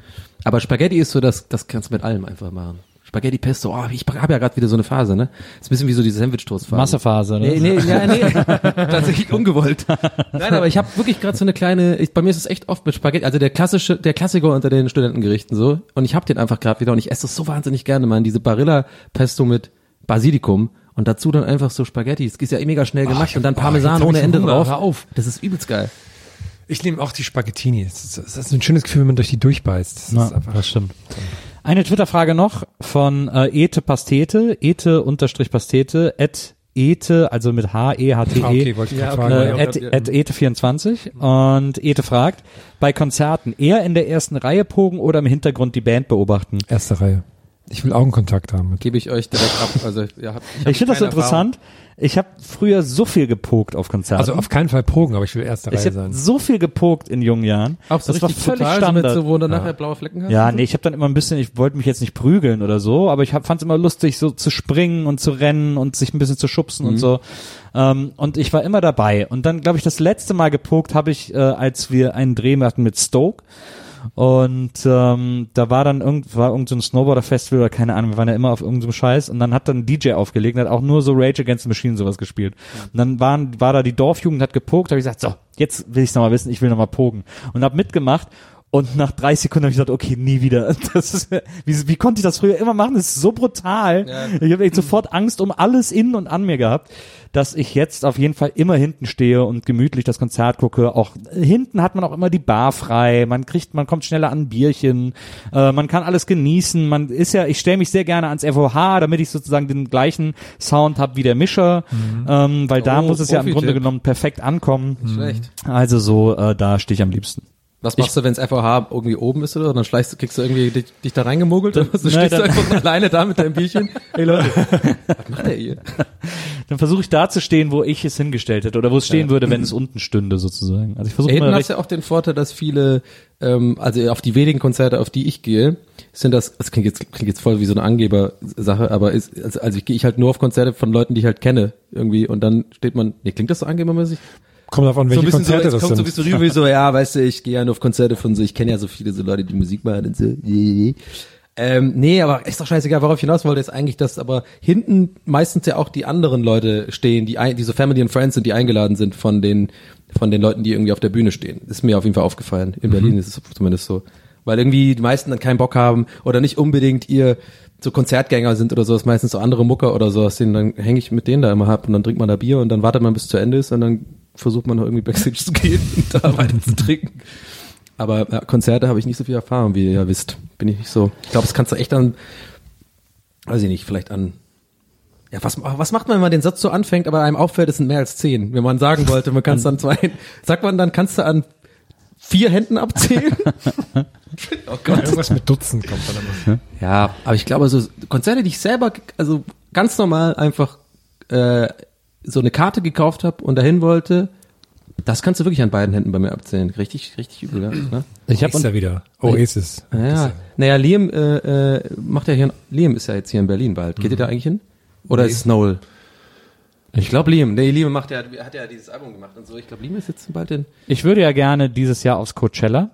Aber Spaghetti ist so, das, das kannst du mit allem einfach machen. Spaghetti Pesto, oh, ich habe ja gerade wieder so eine Phase, ne? Ist ein bisschen wie so diese Sandwich-Toast-Phase. Massephase, ne? Nee, nee, ja, nee, (laughs) tatsächlich ungewollt. Nein, aber ich habe wirklich gerade so eine kleine, ich, bei mir ist es echt oft mit Spaghetti, also der klassische, der Klassiker unter den Studentengerichten so. Und ich habe den einfach gerade wieder und ich esse das so wahnsinnig gerne, man. Diese Barilla Pesto mit Basilikum und dazu dann einfach so Spaghetti. Es ist ja eh mega schnell gemacht ich und dann hab- oh, Parmesan hab ohne Ende Hunger. drauf. Hör auf. Das ist übelst geil. Ich nehme auch die Spaghettini. Das ist, das ist ein schönes Gefühl, wenn man durch die durchbeißt. Das Ja, ist einfach das stimmt. Eine Twitter-Frage noch von äh, Ete Pastete, Ete unterstrich Pastete, at Ete, also mit H-E-H-T-E. Ah, okay, wollte ich Ja, okay. fragen. Äh, at, at Ete24 und Ete fragt, bei Konzerten eher in der ersten Reihe pogen oder im Hintergrund die Band beobachten? Erste Reihe. Ich will Augenkontakt haben mit. Gebe ich euch direkt ab. Also, ja, hab, Ich, hab finde das so interessant. Ich habe früher so viel gepokt auf Konzerten. Also auf keinen Fall Pogen, aber ich will erste ich Reihe habe sein. so viel gepokt in jungen Jahren. Auch so das war richtig völlig brutal, Standard. So mit so, wo du nachher blaue Flecken hast. Ja, nee, ich habe dann immer ein bisschen, ich wollte mich jetzt nicht prügeln oder so, aber ich fand es immer lustig, so zu springen und zu rennen und sich ein bisschen zu schubsen und so. Ähm, und ich war immer dabei. Und dann, glaube ich, das letzte Mal gepokt habe ich, äh, als wir einen Dreh hatten mit Stoke. Und ähm, da war dann irgend, war irgend so ein Snowboarder-Festival oder keine Ahnung, wir waren ja immer auf irgendeinem Scheiß und dann hat dann ein DJ aufgelegt und hat auch nur so Rage Against the Machine sowas gespielt. Und dann waren, war da die Dorfjugend, hat gepokt, habe ich gesagt, so, jetzt will ich noch mal wissen, ich will noch mal pogen. Und hab mitgemacht und nach drei Sekunden habe ich gesagt, okay, nie wieder. (laughs) Das ist, wie, wie konnte ich das früher immer machen? Das ist so brutal. Ich habe echt sofort Angst um alles in und an mir gehabt, dass ich jetzt auf jeden Fall immer hinten stehe und gemütlich das Konzert gucke. Auch hinten hat man auch immer die Bar frei. Man kriegt, man kommt schneller an ein Bierchen. Äh, man kann alles genießen. Man ist ja, ich stelle mich sehr gerne ans FOH, damit ich sozusagen den gleichen Sound habe wie der Mischer, ähm, weil da Oh, muss es ja im. Grunde genommen perfekt ankommen. Schlecht. Also so, äh, da stehe ich am liebsten. Was machst du, wenn das FOH irgendwie oben ist oder? Dann schleichst du, kriegst du irgendwie dich, dich da reingemogelt oder was? Du Nein, stehst du dann- einfach alleine da mit deinem Bierchen. Hey Leute, (laughs) was macht der hier? Dann versuche ich da zu stehen, wo ich es hingestellt hätte oder wo es stehen würde, wenn es unten stünde sozusagen. Also ich versuche immer hast ja auch den Vorteil, dass viele, ähm, also auf die wenigen Konzerte, auf die ich gehe, sind das, das klingt jetzt, klingt jetzt voll wie so eine Angebersache, aber ist, also, also ich gehe ich halt nur auf Konzerte von Leuten, die ich halt kenne, irgendwie, und dann steht man, nee, klingt das so angebermäßig? Kommt auf an, welche so ein bisschen Konzerte so, das kommt so sind. ein bisschen rüber wie so, ja, weißt du, ich gehe ja nur auf Konzerte von so, ich kenne ja so viele so Leute, die Musik machen und so. Ähm, nee, aber ist doch scheißegal, worauf ich hinaus wollte, ist eigentlich, dass aber hinten meistens ja auch die anderen Leute stehen, die, ein, die so Family and Friends sind, die eingeladen sind von den, von den Leuten, die irgendwie auf der Bühne stehen. Ist mir auf jeden Fall aufgefallen. In Berlin ist es zumindest so. Weil irgendwie die meisten dann keinen Bock haben oder nicht unbedingt ihr so Konzertgänger sind oder sowas, meistens so andere Mucker oder sowas, denen dann hänge ich mit denen da immer ab und dann trinkt man da Bier und dann wartet man bis zu Ende ist und dann versucht man noch irgendwie Backstage zu gehen und da (laughs) weiter zu trinken. Aber ja, Konzerte habe ich nicht so viel Erfahrung, wie ihr ja wisst. Bin ich nicht so. Ich glaube, das kannst du echt an, weiß ich nicht, vielleicht an. Ja, was, was macht man, wenn man den Satz so anfängt, aber einem auffällt, es sind mehr als zehn? Wenn man sagen wollte, man kann es an zwei, sagt man dann, kannst du an vier Händen abzählen? (laughs) oh Gott. Irgendwas mit Dutzend kommt dann immer. Ja, aber ich glaube, so Konzerte, die ich selber, also ganz normal einfach äh, so eine Karte gekauft habe und dahin wollte, das kannst du wirklich an beiden Händen bei mir abzählen. Richtig, richtig übel, ja. Ne? ich habe Ist ja wieder. Oasis. Ja, naja, Liam äh, äh, macht ja hier, Liam ist ja jetzt hier in Berlin bald. Geht ihr da eigentlich hin? Oder ist es Noel? Ich glaube Liam. Nee, Liam macht ja, hat ja dieses Album gemacht und so. Ich glaube, Liam ist jetzt bald in. Ich würde ja gerne dieses Jahr aufs Coachella,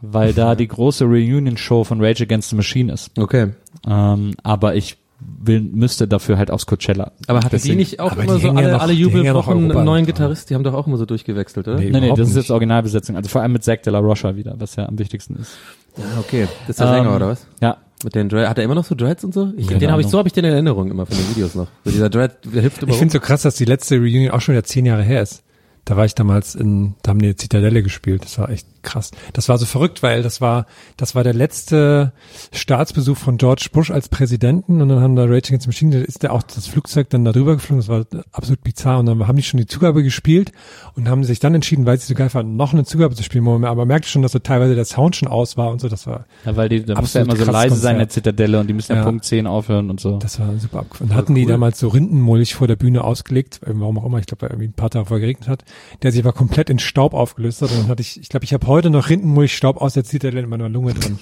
weil da (laughs) die große Reunion-Show von Rage Against the Machine ist. Okay. Ähm, aber ich will, müsste dafür halt aufs Coachella. Aber hatten die Deswegen- nicht auch immer so hängen ja alle, noch- alle ja Jubelwochen einen Europa- neuen Gitarrist? Die haben doch auch immer so durchgewechselt, oder? Nee. Nee, nee, das ist nicht. jetzt Originalbesetzung. Also vor allem mit Zack de la Rocha wieder, was ja am wichtigsten ist. Ja, okay. Das ist der Sänger, Ähm, oder was? Ja. Mit den Dread, hat er immer noch so Dreads und so? Ich, Keine den habe ich, so habe ich den in Erinnerung immer von den Videos noch. So dieser Dread, der hüpft immer Ich finde so krass, dass die letzte Reunion auch schon wieder zehn Jahre her ist. Da war ich damals in, da haben die Zitadelle gespielt. Das war echt krass. Das war so verrückt, weil das war, das war der letzte Staatsbesuch von George Bush als Präsidenten und dann haben da Rage Against the Machine, da ist der auch das Flugzeug dann da drüber geflogen. Das war absolut bizarr und dann haben die schon die Zugabe gespielt und haben sich dann entschieden, weil sie so geil fanden, noch eine Zugabe zu spielen. wo man Aber merkte schon, dass so teilweise der Sound schon aus war und so. Das war, Ja, weil die, da muss ja immer so leise sein in der Konzert. Zitadelle und die müssen ja, Ja. Punkt 10 aufhören und so. Das war super abgefahren. Hatten die damals so Rindenmulch vor der Bühne ausgelegt, warum auch immer, ich glaube, weil irgendwie ein paar Tage vorher geregnet hat, der sich aber komplett in Staub aufgelöst hat. Und dann hatte ich, ich glaube, ich habe heute noch Rindenmulch-Staub aus der Zitadelle in meiner Lunge drin.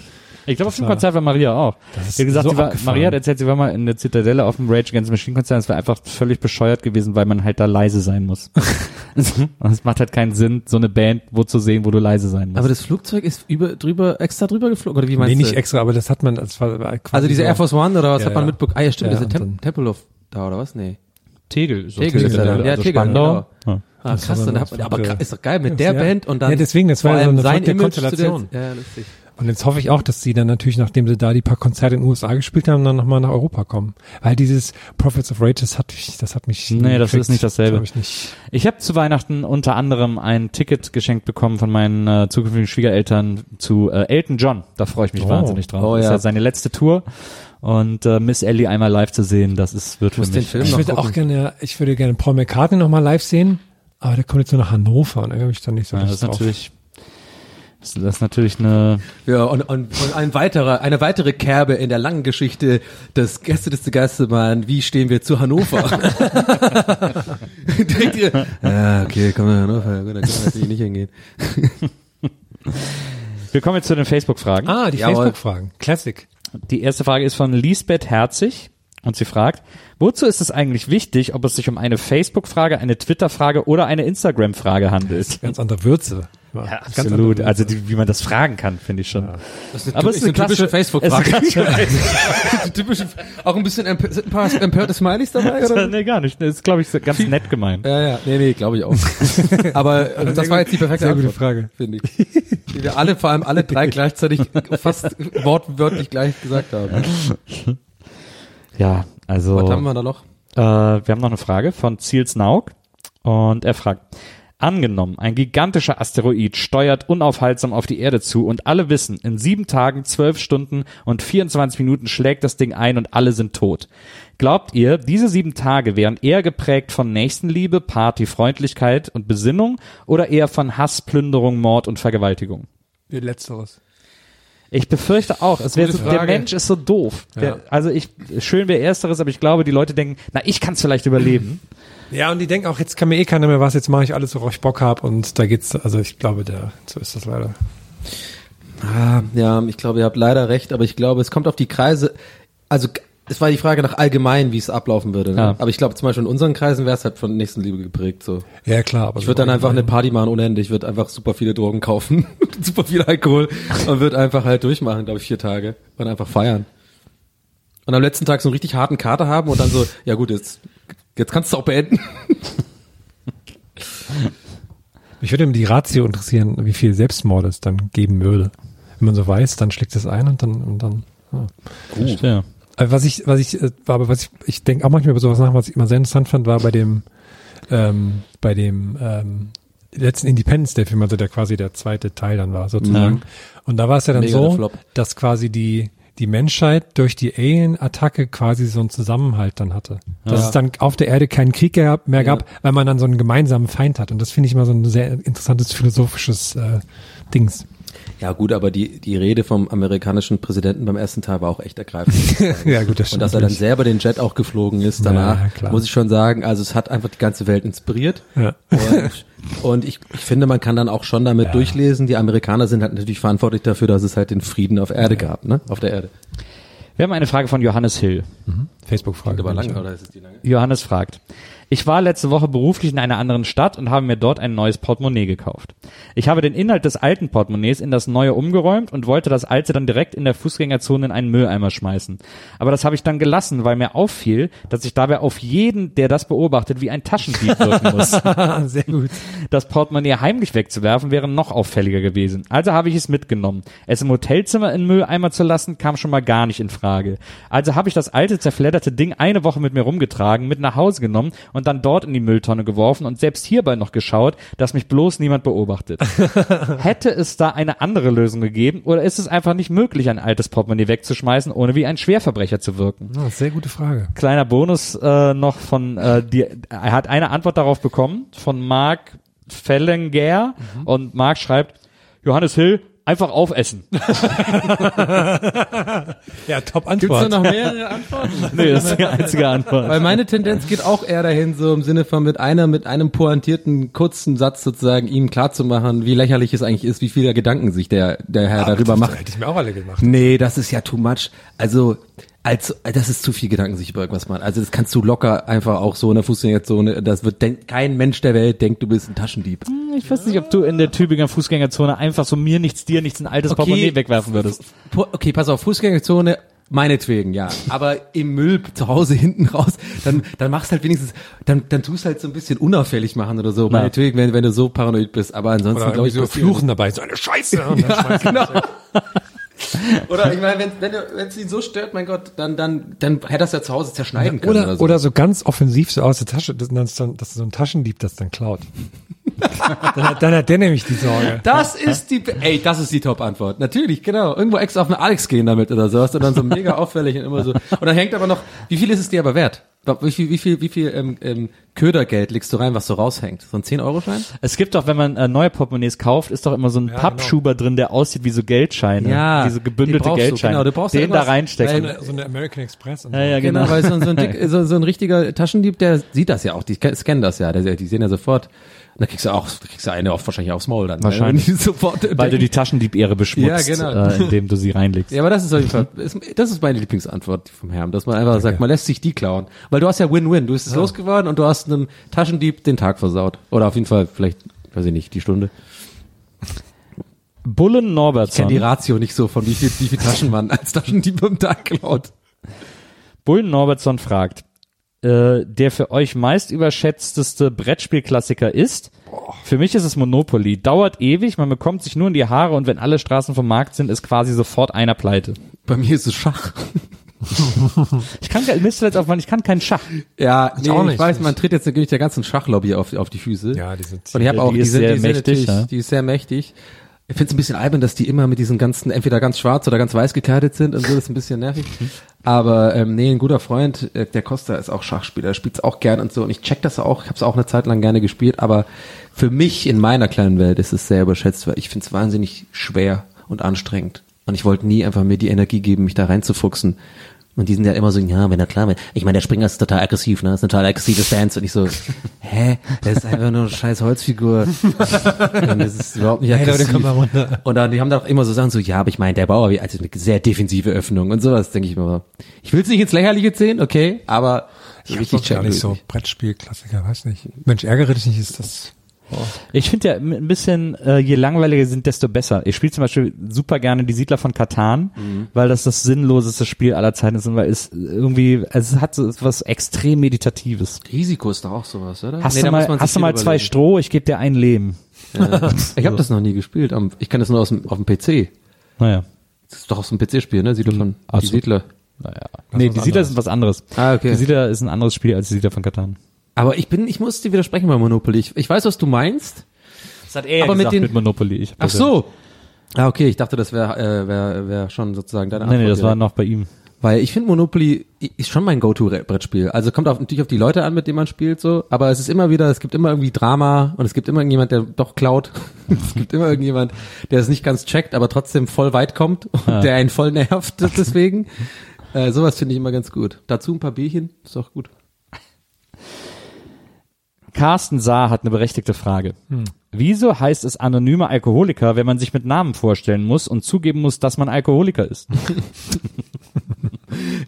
Ich glaube, auf dem Konzert war Maria auch. Das ist Sie hat gesagt, so sie war. Maria hat erzählt, sie war mal in der Zitadelle auf dem Rage Against the Machine Konzert. Es war einfach völlig bescheuert gewesen, weil man halt da leise sein muss. (laughs) Und es macht halt keinen Sinn, so eine Band wo zu sehen, wo du leise sein musst. Aber das Flugzeug ist über, drüber, extra drüber geflogen, oder wie meinst Nee, du? nicht extra, aber das hat man, das war war quasi also diese so, Air Force One oder was Ja, hat man ja. mitbekommen? Ah ja, stimmt, Ja, Tem dann- Tempelhof da oder was? Nee. Tegel. So Tegel ist er dann. Ja, also Tegel, Spandau. genau. Ja. Ah, Das krass, dann hat man, aber ist doch geil mit der Ja. Band und dann Ja, deswegen, das war vor ja so allem eine verrückte Konstellation. Der, ja, lustig. Und jetzt hoffe ich auch, dass sie dann natürlich, nachdem sie da die paar Konzerte in den USA gespielt haben, dann nochmal nach Europa kommen. Weil dieses Prophets of Rage, das hat mich, das hat mich. Nee, das gekriegt. ist nicht dasselbe. Das ich nicht. Ich habe zu Weihnachten unter anderem ein Ticket geschenkt bekommen von meinen äh, zukünftigen Schwiegereltern zu äh, Elton John. Da freue ich mich Oh. wahnsinnig drauf. Oh, das ist ja. ja seine letzte Tour. Und äh, Miss Ellie einmal live zu sehen, das ist wird für muss den mich. Film Ich noch würde auch gerne, ich würde gerne Paul McCartney nochmal live sehen, aber der kommt jetzt nur nach Hannover und da habe ich dann nicht so Ja, das ist drauf. natürlich, das ist natürlich eine. Ja, und, und, und ein weiterer, eine weitere Kerbe in der langen Geschichte des Gäste des Geistemann. Wie stehen wir zu Hannover? (laughs) Denkt ihr, ja, okay, komm nach Hannover, gut, dann können wir natürlich nicht hingehen. Wir kommen jetzt zu den Facebook-Fragen. Ah, die. Facebook-Fragen. Classic. Die erste Frage ist von Lisbeth Herzig und sie fragt, wozu ist es eigentlich wichtig, ob es sich um eine Facebook-Frage, eine Twitter-Frage oder eine Instagram-Frage handelt? Ganz andere Würze. Ja, absolut. Also die, wie man das fragen kann, finde ich schon. Das ist Aber es ist eine typische (laughs) klassische- Facebook-Frage. eine typische, auch ein bisschen emp sind ein paar empörte Smileys dabei, oder? (laughs) nee, gar nicht. Das ist, glaube ich, ganz nett gemeint. Ja, ja, nee, nee, glaube ich auch. (laughs) Aber äh, das war jetzt die perfekte Sehr gute Antwort, Frage. finde ich. Die wir alle, vor allem alle drei gleichzeitig fast wortwörtlich gleich gesagt haben. Ja, also. Was haben wir da noch? Äh, wir haben noch eine Frage von Ziels Naug und er fragt, angenommen, ein gigantischer Asteroid steuert unaufhaltsam auf die Erde zu und alle wissen, in sieben Tagen, zwölf Stunden und 24 Minuten schlägt das Ding ein und alle sind tot. Glaubt ihr, diese sieben Tage wären eher geprägt von Nächstenliebe, Party, Freundlichkeit und Besinnung oder eher von Hass, Plünderung, Mord und Vergewaltigung? Letzteres. Ich befürchte auch. Es wäre so, der. Mensch ist so doof. Ja. Der, also ich schön wäre ersteres, aber ich glaube, die Leute denken, na ich kann es vielleicht überleben. (laughs) Ja, und die denken auch, jetzt kann mir eh keiner mehr was, jetzt mache ich alles, worauf ich Bock hab und da geht's, also ich glaube, der, so ist das leider. Ah, ja, ich glaube, ihr habt leider recht, aber ich glaube, es kommt auf die Kreise. Also es war die Frage nach allgemein, wie es ablaufen würde. Ne? Ja. Aber ich glaube, zum Beispiel in unseren Kreisen wäre es halt von Nächstenliebe geprägt. So. Ja, klar, aber Ich würde dann einfach eine Party machen ohne Ende. Ich würde einfach super viele Drogen kaufen, (laughs) super viel Alkohol und würde einfach halt durchmachen, glaube ich, vier Tage und einfach feiern. Und am letzten Tag so einen richtig harten Kater haben und dann so, ja gut, jetzt, jetzt kannst du auch beenden. (laughs) Mich würde die Ratio interessieren, wie viel Selbstmord es dann geben würde. Wenn man so weiß, dann schlägt es ein und dann, und dann. Ja. Ja. Äh, Was ich, was ich, äh, aber was ich, ich denke auch manchmal über sowas nach, was ich immer sehr interessant fand, war bei dem, ähm, bei dem ähm, letzten Independence Day Film, also der quasi der zweite Teil dann war sozusagen. Mhm. Und da war es ja dann Mega so, dass quasi die die Menschheit durch die Alien-Attacke quasi so einen Zusammenhalt dann hatte. Dass Ja. es dann auf der Erde keinen Krieg mehr gab, weil man dann so einen gemeinsamen Feind hat. Und das finde ich immer so ein sehr interessantes philosophisches äh, Dings. Ja gut, aber die, die Rede vom amerikanischen Präsidenten beim ersten Teil war auch echt ergreifend. (laughs) ja gut, das Und dass er dann selber den Jet auch geflogen ist danach, Ja, muss ich schon sagen, also es hat einfach die ganze Welt inspiriert. Ja. Und, und ich, ich finde, man kann dann auch schon damit durchlesen, die Amerikaner sind halt natürlich verantwortlich dafür, dass es halt den Frieden auf Erde gab, ne? Auf der Erde. Wir haben eine Frage von Johannes Hill. Facebook-Frage. Aber nehme ich lang, an. oder ist es die lange? Johannes fragt. Ich war letzte Woche beruflich in einer anderen Stadt und habe mir dort ein neues Portemonnaie gekauft. Ich habe den Inhalt des alten Portemonnaies in das neue umgeräumt und wollte das alte dann direkt in der Fußgängerzone in einen Mülleimer schmeißen. Aber das habe ich dann gelassen, weil mir auffiel, dass ich dabei auf jeden, der das beobachtet, wie ein Taschendieb wirken muss. (laughs) Sehr gut. Das Portemonnaie heimlich wegzuwerfen wäre noch auffälliger gewesen. Also habe ich es mitgenommen. Es im Hotelzimmer in Mülleimer zu lassen, kam schon mal gar nicht in Frage. Also habe ich das alte zerfledderte Ding eine Woche mit mir rumgetragen, mit nach Hause genommen und dann dort in die Mülltonne geworfen und selbst hierbei noch geschaut, dass mich bloß niemand beobachtet. (laughs) Hätte es da eine andere Lösung gegeben oder ist es einfach nicht möglich, ein altes Portemonnaie wegzuschmeißen, ohne wie ein Schwerverbrecher zu wirken? Ah, sehr gute Frage. kleiner Bonus äh, noch von äh, die, er hat eine Antwort darauf bekommen von Mark Fellenger und Mark schreibt Johannes Hill einfach aufessen. (laughs) Ja, top Gibt's da Antwort. noch mehrere Antworten? (laughs) nee, das ist die einzige Antwort. Weil meine Tendenz geht auch eher dahin, so im Sinne von mit einer, mit einem pointierten, kurzen Satz sozusagen ihm klarzumachen, wie lächerlich es eigentlich ist, wie viele Gedanken sich der, der Herr darüber das, macht. Hätte ich mir auch alle gemacht. Nee, das ist ja too much. Also, als, das ist zu viel Gedanken sich über irgendwas machen. Also, das kannst du locker einfach auch so in der Fußgängerzone, das wird, denk, kein Mensch der Welt denkt, du bist ein Taschendieb. Ich weiß nicht, ob du in der Tübinger Fußgängerzone einfach so mir nichts, dir nichts ein altes Portemonnaie wegwerfen würdest. Okay, pass auf, Fußgängerzone, meinetwegen, ja. Aber im Müll zu Hause hinten raus, dann, dann machst halt wenigstens, dann, dann tust halt so ein bisschen unauffällig machen oder so, meinetwegen, wenn, wenn du so paranoid bist. Aber ansonsten, glaube ich, so Fluchen dabei, so eine Scheiße. (laughs) Und dann schmeißt genau. (laughs) Oder ich meine, wenn wenn du- wenn es ihn so stört, mein Gott, dann dann dann hätte er es ja zu Hause zerschneiden können oder, Oder, so. oder so ganz offensiv so aus der Tasche, dass, dass, so ein Taschendieb das dann klaut. (laughs) dann, hat, dann hat der nämlich die Sorge. das ist die ey, das ist die Top Antwort. Natürlich, genau. Irgendwo extra auf einen Alex gehen damit oder so, hast du dann so mega (laughs) auffällig und immer so. Und dann hängt aber noch, wie viel ist es dir aber wert? Wie viel wie viel wie viel ähm, ähm, Ködergeld legst du rein, was so raushängt? So ein 10 Euro Schein? Es gibt doch, wenn man äh, neue Portemonnaies kauft, ist doch immer so ein Pappschuber drin, der aussieht wie so Geldscheine. Ja, Diese gebündelte den brauchst du, Geldscheine. genau, du brauchst den da reinstecken. weil- So eine American Express. Und ja, ja, Genau, genau. weil so, ein- so, ein (laughs) dick, so, so ein richtiger Taschendieb, der sieht das ja auch, die scannen das ja, der, die sehen ja sofort. Da kriegst du auch, da kriegst du eine auch wahrscheinlich aufs Maul dann. ne? Wahrscheinlich. Die sofort (laughs) Weil du die Taschendieb-Ehre beschmutzt, Ja, genau. äh, indem du sie reinlegst. (laughs) Ja, aber das ist auf jeden Fall, das ist meine Lieblingsantwort vom Herrn, dass man einfach sagt, man lässt sich die klauen. Weil du hast ja Win-Win, du bist es losgeworden und du hast einem Taschendieb den Tag versaut. Oder auf jeden Fall, vielleicht, weiß ich nicht, die Stunde. Bullen Ich kenne Norbertson. die Ratio nicht so, von wie viel, wie viel Taschen man als Taschendieb am Tag klaut. Bullen Norbertson fragt, äh, der für euch meist überschätzteste Brettspielklassiker ist? Für mich ist es Monopoly. Dauert ewig, man bekommt sich nur in die Haare und wenn alle Straßen vom Markt sind, ist quasi sofort einer pleite. Bei mir ist es Schach. Ich kann, kein- Mist jetzt auf, ich kann keinen Schach. Ja, nee, auch ich nicht. weiß, man tritt jetzt natürlich der ganzen Schachlobby auf, auf die Füße. Ja, die sind Und ich habe auch, die die, ist sind, sehr die sind mächtig, ja. die ist sehr mächtig. Ich finde es ein bisschen albern, dass die immer mit diesen ganzen, entweder ganz schwarz oder ganz weiß gekleidet sind und so, das ist ein bisschen nervig. Aber ähm, nee, ein guter Freund, äh, der Costa ist auch Schachspieler, der spielt's auch gern und so. Und ich check das auch, ich habe es auch eine Zeit lang gerne gespielt, aber für mich in meiner kleinen Welt ist es sehr überschätzt, weil ich finde es wahnsinnig schwer und anstrengend. Und ich wollte nie einfach mir die Energie geben, mich da reinzufuchsen. Und die sind ja immer so, ja, wenn er klar wird. Ich meine, der Springer ist total aggressiv, ne? Das ist eine total aggressive Fans. Und ich so, hä? Der ist einfach nur eine scheiß Holzfigur. Und das ist überhaupt nicht Hey, Leute, aggressiv. mal runter. Und dann, die haben da auch immer so Sachen so, ja, aber ich meine, der Bauer, also eine sehr defensive Öffnung und sowas, denke ich mir. Ich will es nicht ins Lächerliche ziehen, okay, aber Ich richtig gar nicht so. Brettspielklassiker, weiß nicht. Mensch, ärgere dich nicht, ist das. Ich finde ja ein bisschen, äh, je langweiliger sie sind, desto besser. Ich spiele zum Beispiel super gerne die Siedler von Katan, Mhm. weil das das sinnloseste Spiel aller Zeiten ist und weil es irgendwie, es hat so was extrem Meditatives. Risiko ist doch auch sowas, oder? Hast Nee, du mal, hast du mal zwei. Stroh, ich gebe dir ein Leben. Ja. (laughs) Ich habe das noch nie gespielt. Ich kann das nur aus dem, auf dem PC. Naja. Das ist doch aus dem PC-Spiel, ne? Siedler von, Ach die so. Siedler. Naja. Nee, die was Siedler anderes. sind was anderes. Ah, okay. Die Siedler ist ein anderes Spiel als die Siedler von Katan. Aber ich bin, ich muss dir widersprechen bei Monopoly. Ich, ich weiß, was du meinst. Das hat er Aber mit gesagt den- mit Monopoly. Ich Ach so. Ah, okay, ich dachte, das wäre äh, wär, wär schon sozusagen deine Ja, nee, nee, Antwort das war noch bei ihm. Weil ich finde Monopoly ist schon mein Go-To-Brettspiel. Also kommt auf, natürlich auf die Leute an, mit denen man spielt, so. Aber es ist immer wieder, es gibt immer irgendwie Drama und es gibt immer irgendjemand, der doch klaut. (laughs) es gibt immer irgendjemand, der es nicht ganz checkt, aber trotzdem voll weit kommt und der einen voll nervt (laughs) deswegen. äh, sowas finde ich immer ganz gut. Dazu ein paar Bierchen, ist auch gut. Carsten Saar hat eine berechtigte Frage. Hm. Wieso heißt es anonymer Alkoholiker, wenn man sich mit Namen vorstellen muss und zugeben muss, dass man Alkoholiker ist? (laughs)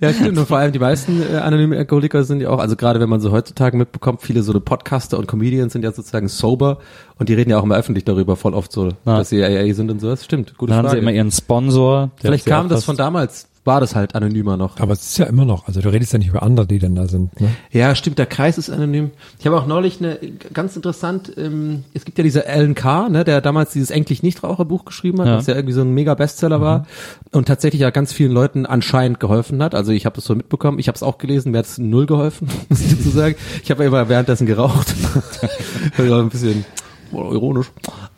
Ja, stimmt. Und vor allem die meisten äh, anonymen Alkoholiker sind ja auch, also gerade wenn man so heutzutage mitbekommt, viele so eine Podcaster und Comedians sind ja sozusagen sober und die reden ja auch immer öffentlich darüber, voll oft so, Ja. dass sie AA sind und so. Das stimmt. Gute Dann haben Frage. sie immer ihren Sponsor. der Vielleicht kam das von damals, war das halt anonymer noch. Aber es ist ja immer noch, also du redest ja nicht über andere, die denn da sind. Ne? Ja, stimmt, der Kreis ist anonym. Ich habe auch neulich eine ganz interessant, ähm, es gibt ja diese Alan Carr, ne, der damals dieses Endlich Nichtraucherbuch geschrieben hat, Ja. was ja irgendwie so ein mega Bestseller war und tatsächlich ja ganz vielen Leuten anscheinend geholfen hat. Also ich habe das so mitbekommen, ich habe es auch gelesen, mir hat es null geholfen, (laughs) muss ich dazu sagen. Ich habe ja immer währenddessen geraucht. (laughs) ja, ein bisschen ironisch.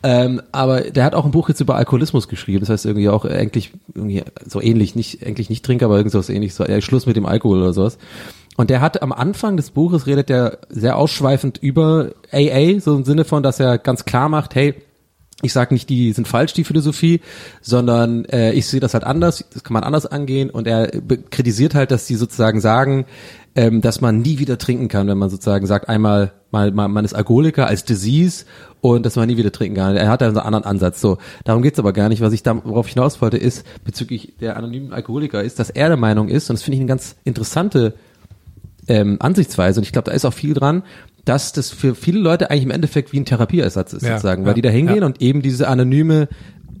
Ähm, aber der hat auch ein Buch jetzt über Alkoholismus geschrieben. Das heißt irgendwie auch eigentlich irgendwie so ähnlich, nicht eigentlich nicht Trinker, aber irgendwas ähnlich, so ja, Schluss mit dem Alkohol oder sowas. Und der hat am Anfang des Buches redet er sehr ausschweifend über AA, so im Sinne von, dass er ganz klar macht, hey, ich sage nicht, die sind falsch, die Philosophie, sondern äh, ich sehe das halt anders, das kann man anders angehen und er kritisiert halt, dass die sozusagen sagen, ähm, dass man nie wieder trinken kann, wenn man sozusagen sagt, einmal mal, mal man ist Alkoholiker als Disease und dass man nie wieder trinken kann. Er hat da einen anderen Ansatz. So, darum geht's aber gar nicht. Was ich da, worauf ich hinaus wollte, ist bezüglich der anonymen Alkoholiker, ist, dass er der Meinung ist, und das finde ich eine ganz interessante ähm, Ansichtsweise, und ich glaube, da ist auch viel dran, dass das für viele Leute eigentlich im Endeffekt wie ein Therapieersatz ist, Ja, sozusagen, ja, weil die da hingehen ja. und eben diese anonyme,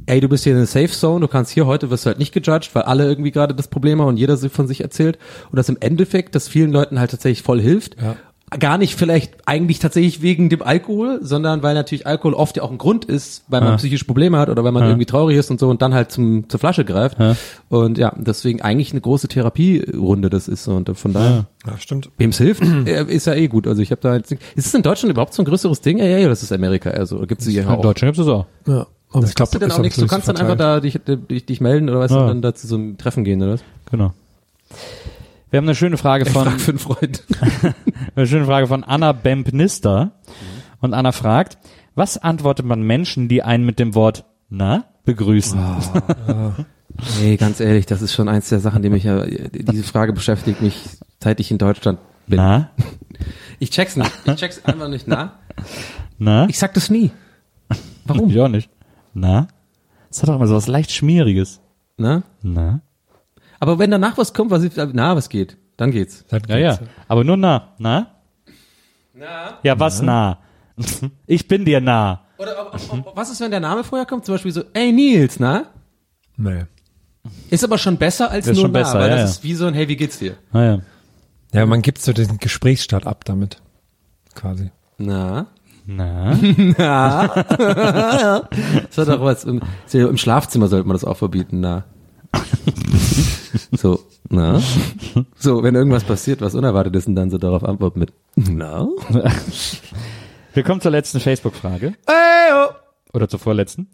ey, du bist hier in der Safe Zone, du kannst hier heute, wirst du halt nicht gejudged, weil alle irgendwie gerade das Problem haben und jeder sich von sich erzählt und das im Endeffekt, das vielen Leuten halt tatsächlich voll hilft. Ja. Gar nicht vielleicht eigentlich tatsächlich wegen dem Alkohol, sondern weil natürlich Alkohol oft ja auch ein Grund ist, weil man Ja. psychische Probleme hat oder weil man Ja. irgendwie traurig ist und so und dann halt zum, zur Flasche greift. Ja. Und ja, deswegen eigentlich eine große Therapierunde das ist so. und von daher. Ja, stimmt. Wem es hilft, (clears throat) äh, ist ja eh gut. Also ich habe da jetzt, ist es in Deutschland überhaupt so ein größeres Ding? Ja, ja, ja, das ist Amerika. Also gibt es hier In auch. Deutschland gibt es auch. Ja. Aber Das ich glaub, kostet dann auch nichts. Du kannst dann einfach da dich, dich, dich melden oder was Ja. und dann da zu so einem Treffen gehen oder was? Genau. Wir haben eine schöne Frage von, Frag für einen Freund. (laughs) eine schöne Frage von Anna Bempnister. Und Anna fragt, was antwortet man Menschen, die einen mit dem Wort na begrüßen? (laughs) Nee, ganz ehrlich, das ist schon eins der Sachen, die mich ja, diese Frage beschäftigt mich, seit ich in Deutschland bin. Na? Ich check's nicht. Ich check's einfach nicht nach. Na? Ich sag das nie. Warum? Ich auch nicht. Na? Das hat doch immer so was leicht Schmieriges. Na? Na? Aber wenn danach was kommt, was ich, na, was geht, dann geht's. Dann Ja, ja. geht's. Aber nur na. Na? Na? Ja, was na? (laughs) Ich bin dir nah. Oder ob, ob, ob, was ist, wenn der Name vorher kommt? Zum Beispiel so, ey Nils, na? Nee. Ist aber schon besser als Ist nur schon na, besser, weil ja, das ja. ist wie so ein, hey, wie geht's dir? Naja. Ja, man gibt so den Gesprächsstart ab damit. Quasi. Na? Na? Das hat doch was, im, im Schlafzimmer sollte man das auch verbieten, na? So, na? So, wenn irgendwas passiert, was unerwartet ist, und dann so darauf antworten mit, na? Wir kommen zur letzten Facebook-Frage. Oder zur vorletzten.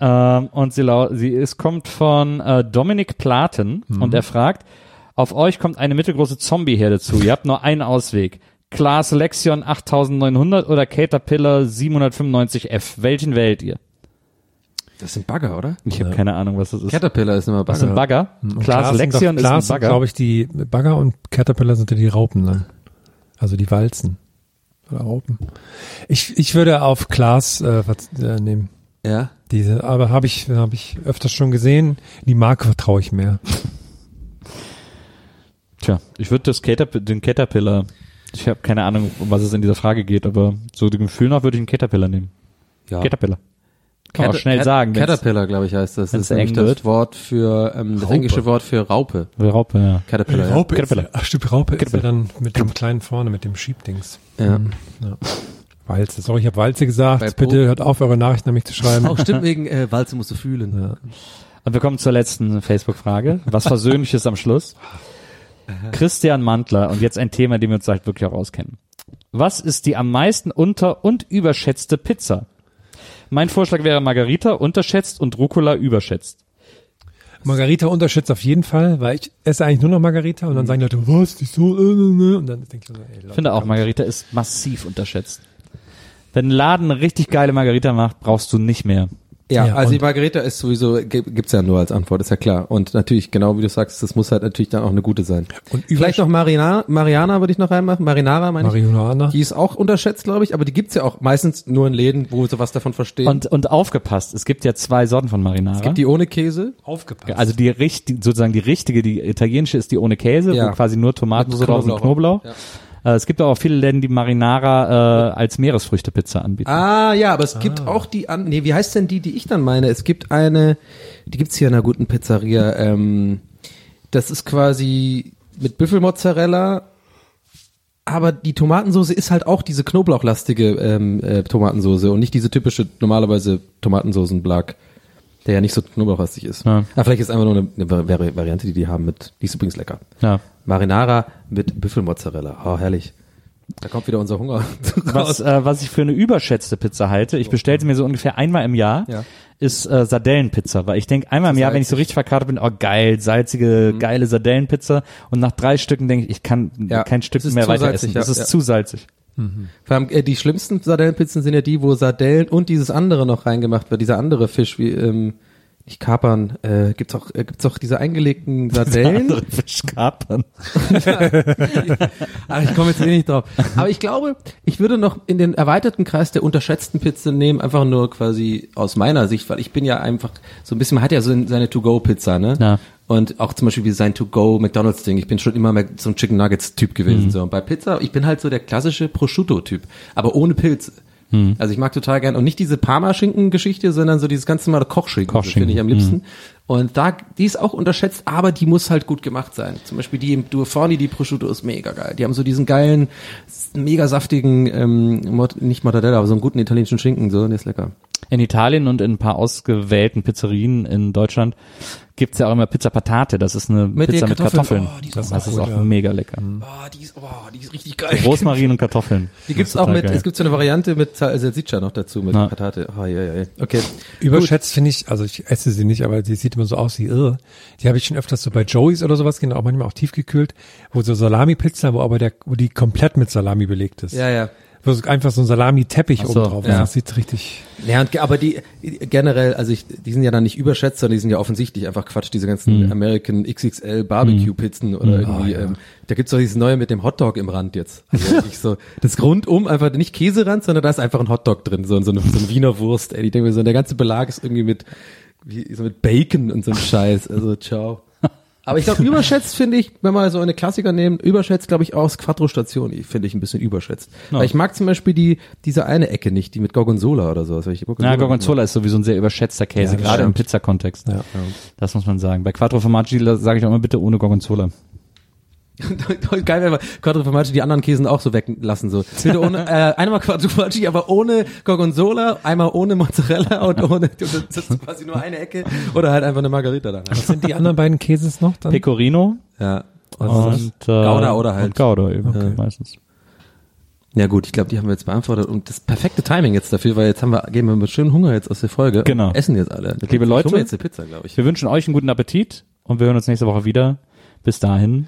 Ähm, und sie, sie es kommt von äh, Dominik Platen und er fragt, auf euch kommt eine mittelgroße Zombie-Herde zu. Ihr habt nur einen Ausweg. Class Lexion 8900 oder Caterpillar 795F. Welchen wählt ihr? Das sind Bagger, oder? Ich habe keine Ahnung, was das ist. Caterpillar ist immer was sind Bagger. Bagger? Und Class Klaas sind Lexion ist ein Klaas sind, Bagger. glaube ich, die Bagger und Caterpillar sind ja die Raupen dann. Also die Walzen. Oder Raupen. Ich, ich würde auf Klaas äh, äh, nehmen. Ja. Diese, aber habe ich, habe ich öfters schon gesehen. Die Marke vertraue ich mehr. Tja, ich würde das Caterp den Caterpillar, ich habe keine Ahnung, um was es in dieser Frage geht, aber so dem Gefühl nach würde ich einen Caterpillar nehmen. ja. Caterpillar. Kann man auch schnell Cat- sagen. Caterpillar, glaube ich, heißt das. Das ist nämlich das wird. Wort für, ähm, das Raupe. englische Wort für Raupe. Raupe, ja. Caterpillar. ja. Raupe Caterpillar. ist, ach stimmt, Raupe ist ja Caterpillar. dann mit dem kleinen vorne, mit dem Schiebdings. Ja. Ja. Walze. Sorry, ich habe Walze gesagt. Bitte hört auf, eure Nachrichten an mich zu schreiben. Auch stimmt wegen äh, Walze musst du fühlen. Ja. Und wir kommen zur letzten Facebook-Frage. Was Versöhnliches am Schluss. Christian Mantler, und jetzt ein Thema, dem wir uns halt wirklich auch auskennen. Was ist die am meisten unter- und überschätzte Pizza? Mein Vorschlag wäre Margarita unterschätzt und Rucola überschätzt. Margarita unterschätzt auf jeden Fall, weil ich esse eigentlich nur noch Margarita und dann sagen die Leute, was, die so, äh, äh, äh, und dann denke ich so, ey, Leute, Ich finde auch. Margarita ist massiv unterschätzt. Wenn ein Laden eine richtig geile Margarita macht, brauchst du nicht mehr. Ja, Ja, also die Margarita ist sowieso, gi- gibt's ja nur als Antwort, ist ja klar. Und natürlich, genau wie du sagst, das muss halt natürlich dann auch eine gute sein. Und Vielleicht noch Marina, Mariana würde ich noch reinmachen, Marinara meine ich. Marihuana. Die ist auch unterschätzt, glaube ich, aber die gibt's ja auch meistens nur in Läden, wo sie was davon verstehen. Und, und aufgepasst, es gibt ja zwei Sorten von Marinara. es gibt die ohne Käse. Aufgepasst. also die richtig, sozusagen die richtige, die italienische ist die ohne Käse, Ja. wo quasi nur Tomatensauce Mit drauf und Knoblauch. Knoblauch. Äh, es gibt aber auch viele Läden, die Marinara äh, als Meeresfrüchtepizza anbieten. Ah, ja, aber es gibt auch die an, nee, wie heißt denn die, die ich dann meine? Es gibt eine, die gibt's hier in einer guten Pizzeria, ähm, das ist quasi mit Büffelmozzarella, aber die Tomatensauce ist halt auch diese knoblauchlastige ähm, äh, Tomatensauce und nicht diese typische normalerweise Tomatensoßenblag, der ja nicht so knoblauchlastig ist. Ja. Aber vielleicht ist einfach nur eine, eine Vari- Variante, die die haben mit, die ist übrigens lecker. Ja. Marinara mit Büffelmozzarella. Oh, herrlich. Da kommt wieder unser Hunger (laughs) Was, äh, was ich für eine überschätzte Pizza halte, ich bestelle sie mir so ungefähr einmal im Jahr, Ja. ist äh, Sardellenpizza, weil ich denke einmal im Jahr, wenn ich so richtig verkatert bin, oh geil, Mhm. salzige, geile Sardellenpizza und nach drei Stücken denke ich, ich kann Ja, kein Stück es mehr weiter salzig, essen. ja, Das ist zu salzig. Vor allem, äh, die schlimmsten Sardellenpizzen sind ja die, wo Sardellen und dieses andere noch reingemacht wird, dieser andere Fisch, wie, ähm, nicht Kapern, äh, gibt's auch, äh, gibt's auch diese eingelegten (laughs) Sardellen? Andere Fischkapern. Ach, (laughs) ich komme jetzt eh nicht drauf. Aber ich glaube, ich würde noch in den erweiterten Kreis der unterschätzten Pizzen nehmen, einfach nur quasi aus meiner Sicht, weil ich bin ja einfach so ein bisschen, man hat ja so seine To-Go-Pizza, ne? Ja. Und auch zum Beispiel wie sein To-Go McDonalds-Ding. Ich bin schon immer mehr so ein Chicken Nuggets-Typ gewesen. So. Und bei Pizza, ich bin halt so der klassische Prosciutto-Typ, aber ohne Pilze. Also ich mag total gern und nicht diese Parma-Schinken-Geschichte, sondern so dieses ganz normale Kochschinken, Kochschinken, finde ich am liebsten. Und da, die ist auch unterschätzt, aber die muss halt gut gemacht sein. Zum Beispiel die im Duoforni, die Prosciutto ist mega geil. Die haben so diesen geilen, mega saftigen, ähm, nicht Mortadella, aber so einen guten italienischen Schinken, so, der ist lecker. In Italien und in ein paar ausgewählten Pizzerien in Deutschland gibt's ja auch immer Pizza Patate. Das ist eine Mit Pizza den mit Kartoffeln. Kartoffeln. Oh, die ist das auch ist gut, auch ja. mega lecker. Oh, die ist, oh, die ist richtig geil. Rosmarin und Kartoffeln. Die gibt's auch mit, geil. es gibt so eine Variante mit Sal- Salsiccia noch dazu, mit Ja. Patate. Oh, ja, ja, ja. Okay. (laughs) Überschätzt finde ich, also ich esse sie nicht, aber die sieht immer so aus wie irre. Die habe ich schon öfters so bei Joey's oder sowas gesehen, auch manchmal auch tiefgekühlt, wo so Salami-Pizza, wo aber der, wo die komplett mit Salami belegt ist. Ja, ja. Einfach so ein Salami-Teppich so, oben drauf ja. Das sieht richtig, Ja, und, aber die generell, also ich, die sind ja dann nicht überschätzt, sondern die sind ja offensichtlich einfach Quatsch, diese ganzen American XXL Barbecue Pizzen oder irgendwie, ähm, da gibt's doch dieses neue mit dem Hotdog im Rand jetzt. (laughs) Also wirklich so, das rundum einfach nicht Käserand, sondern da ist einfach ein Hotdog drin, so, so, eine, so eine Wiener Wurst, ey. Ich denke mir so, der ganze Belag ist irgendwie mit, wie, so mit Bacon und so ein Scheiß, also ciao. Aber ich glaube, (laughs) überschätzt finde ich, wenn wir so eine Klassiker nehmen, überschätzt glaube ich auch das Quattro Stationi, finde ich ein bisschen überschätzt. Weil ich mag zum Beispiel die, diese eine Ecke nicht, die mit Gorgonzola oder sowas. weil ich Ja, Gorgonzola ist sowieso ein sehr überschätzter Käse, Ja, gerade im stimmt. Pizzakontext. Ja. Das muss man sagen. Bei Quattro Formaggi sage ich auch immer bitte ohne Gorgonzola. (laughs) Geil wäre, Quattro Formaggi die anderen Käsen auch so weglassen. So. Bitte ohne, (laughs) äh, einmal Quattro Formaggi, aber ohne Gorgonzola, einmal ohne Mozzarella und ohne, das ist quasi nur eine Ecke oder halt einfach eine Margarita dann. was sind die anderen beiden Käses noch dann? Pecorino Ja. und äh, Gouda oder halt. Und Gouda eben meistens. Ja gut, ich glaube, die haben wir jetzt beantwortet und das perfekte Timing jetzt dafür, weil jetzt haben wir, gehen wir mit schönem Hunger jetzt aus der Folge. Genau. Und essen jetzt alle. Liebe Leute, jetzt eine Pizza, glaube ich. Wir wünschen euch einen guten Appetit und wir hören uns nächste Woche wieder. Bis dahin.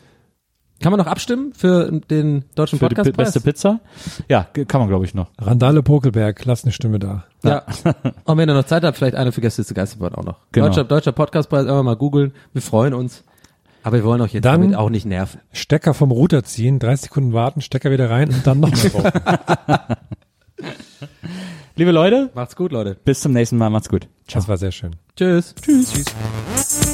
Kann man noch abstimmen für den deutschen Für die Podcast? pi- beste Pizza? Ja, kann man glaube ich noch. Randale Pokelberg, lass eine Stimme da. Ja. (laughs) Und wenn ihr noch Zeit habt, vielleicht eine für Gäste zu Geisterbahn auch noch. Genau. Deutscher, deutscher Podcastpreis, einfach mal googeln. Wir freuen uns. Aber wir wollen euch jetzt Dann- damit auch nicht nerven. Stecker vom Router ziehen, 30 Sekunden warten, Stecker wieder rein und dann nochmal (laughs) drauf. (laughs) Liebe Leute, Macht's gut, Leute. bis zum nächsten Mal. Macht's gut. Ciao. Das war sehr schön. Tschüss. Tschüss. Gästelistchen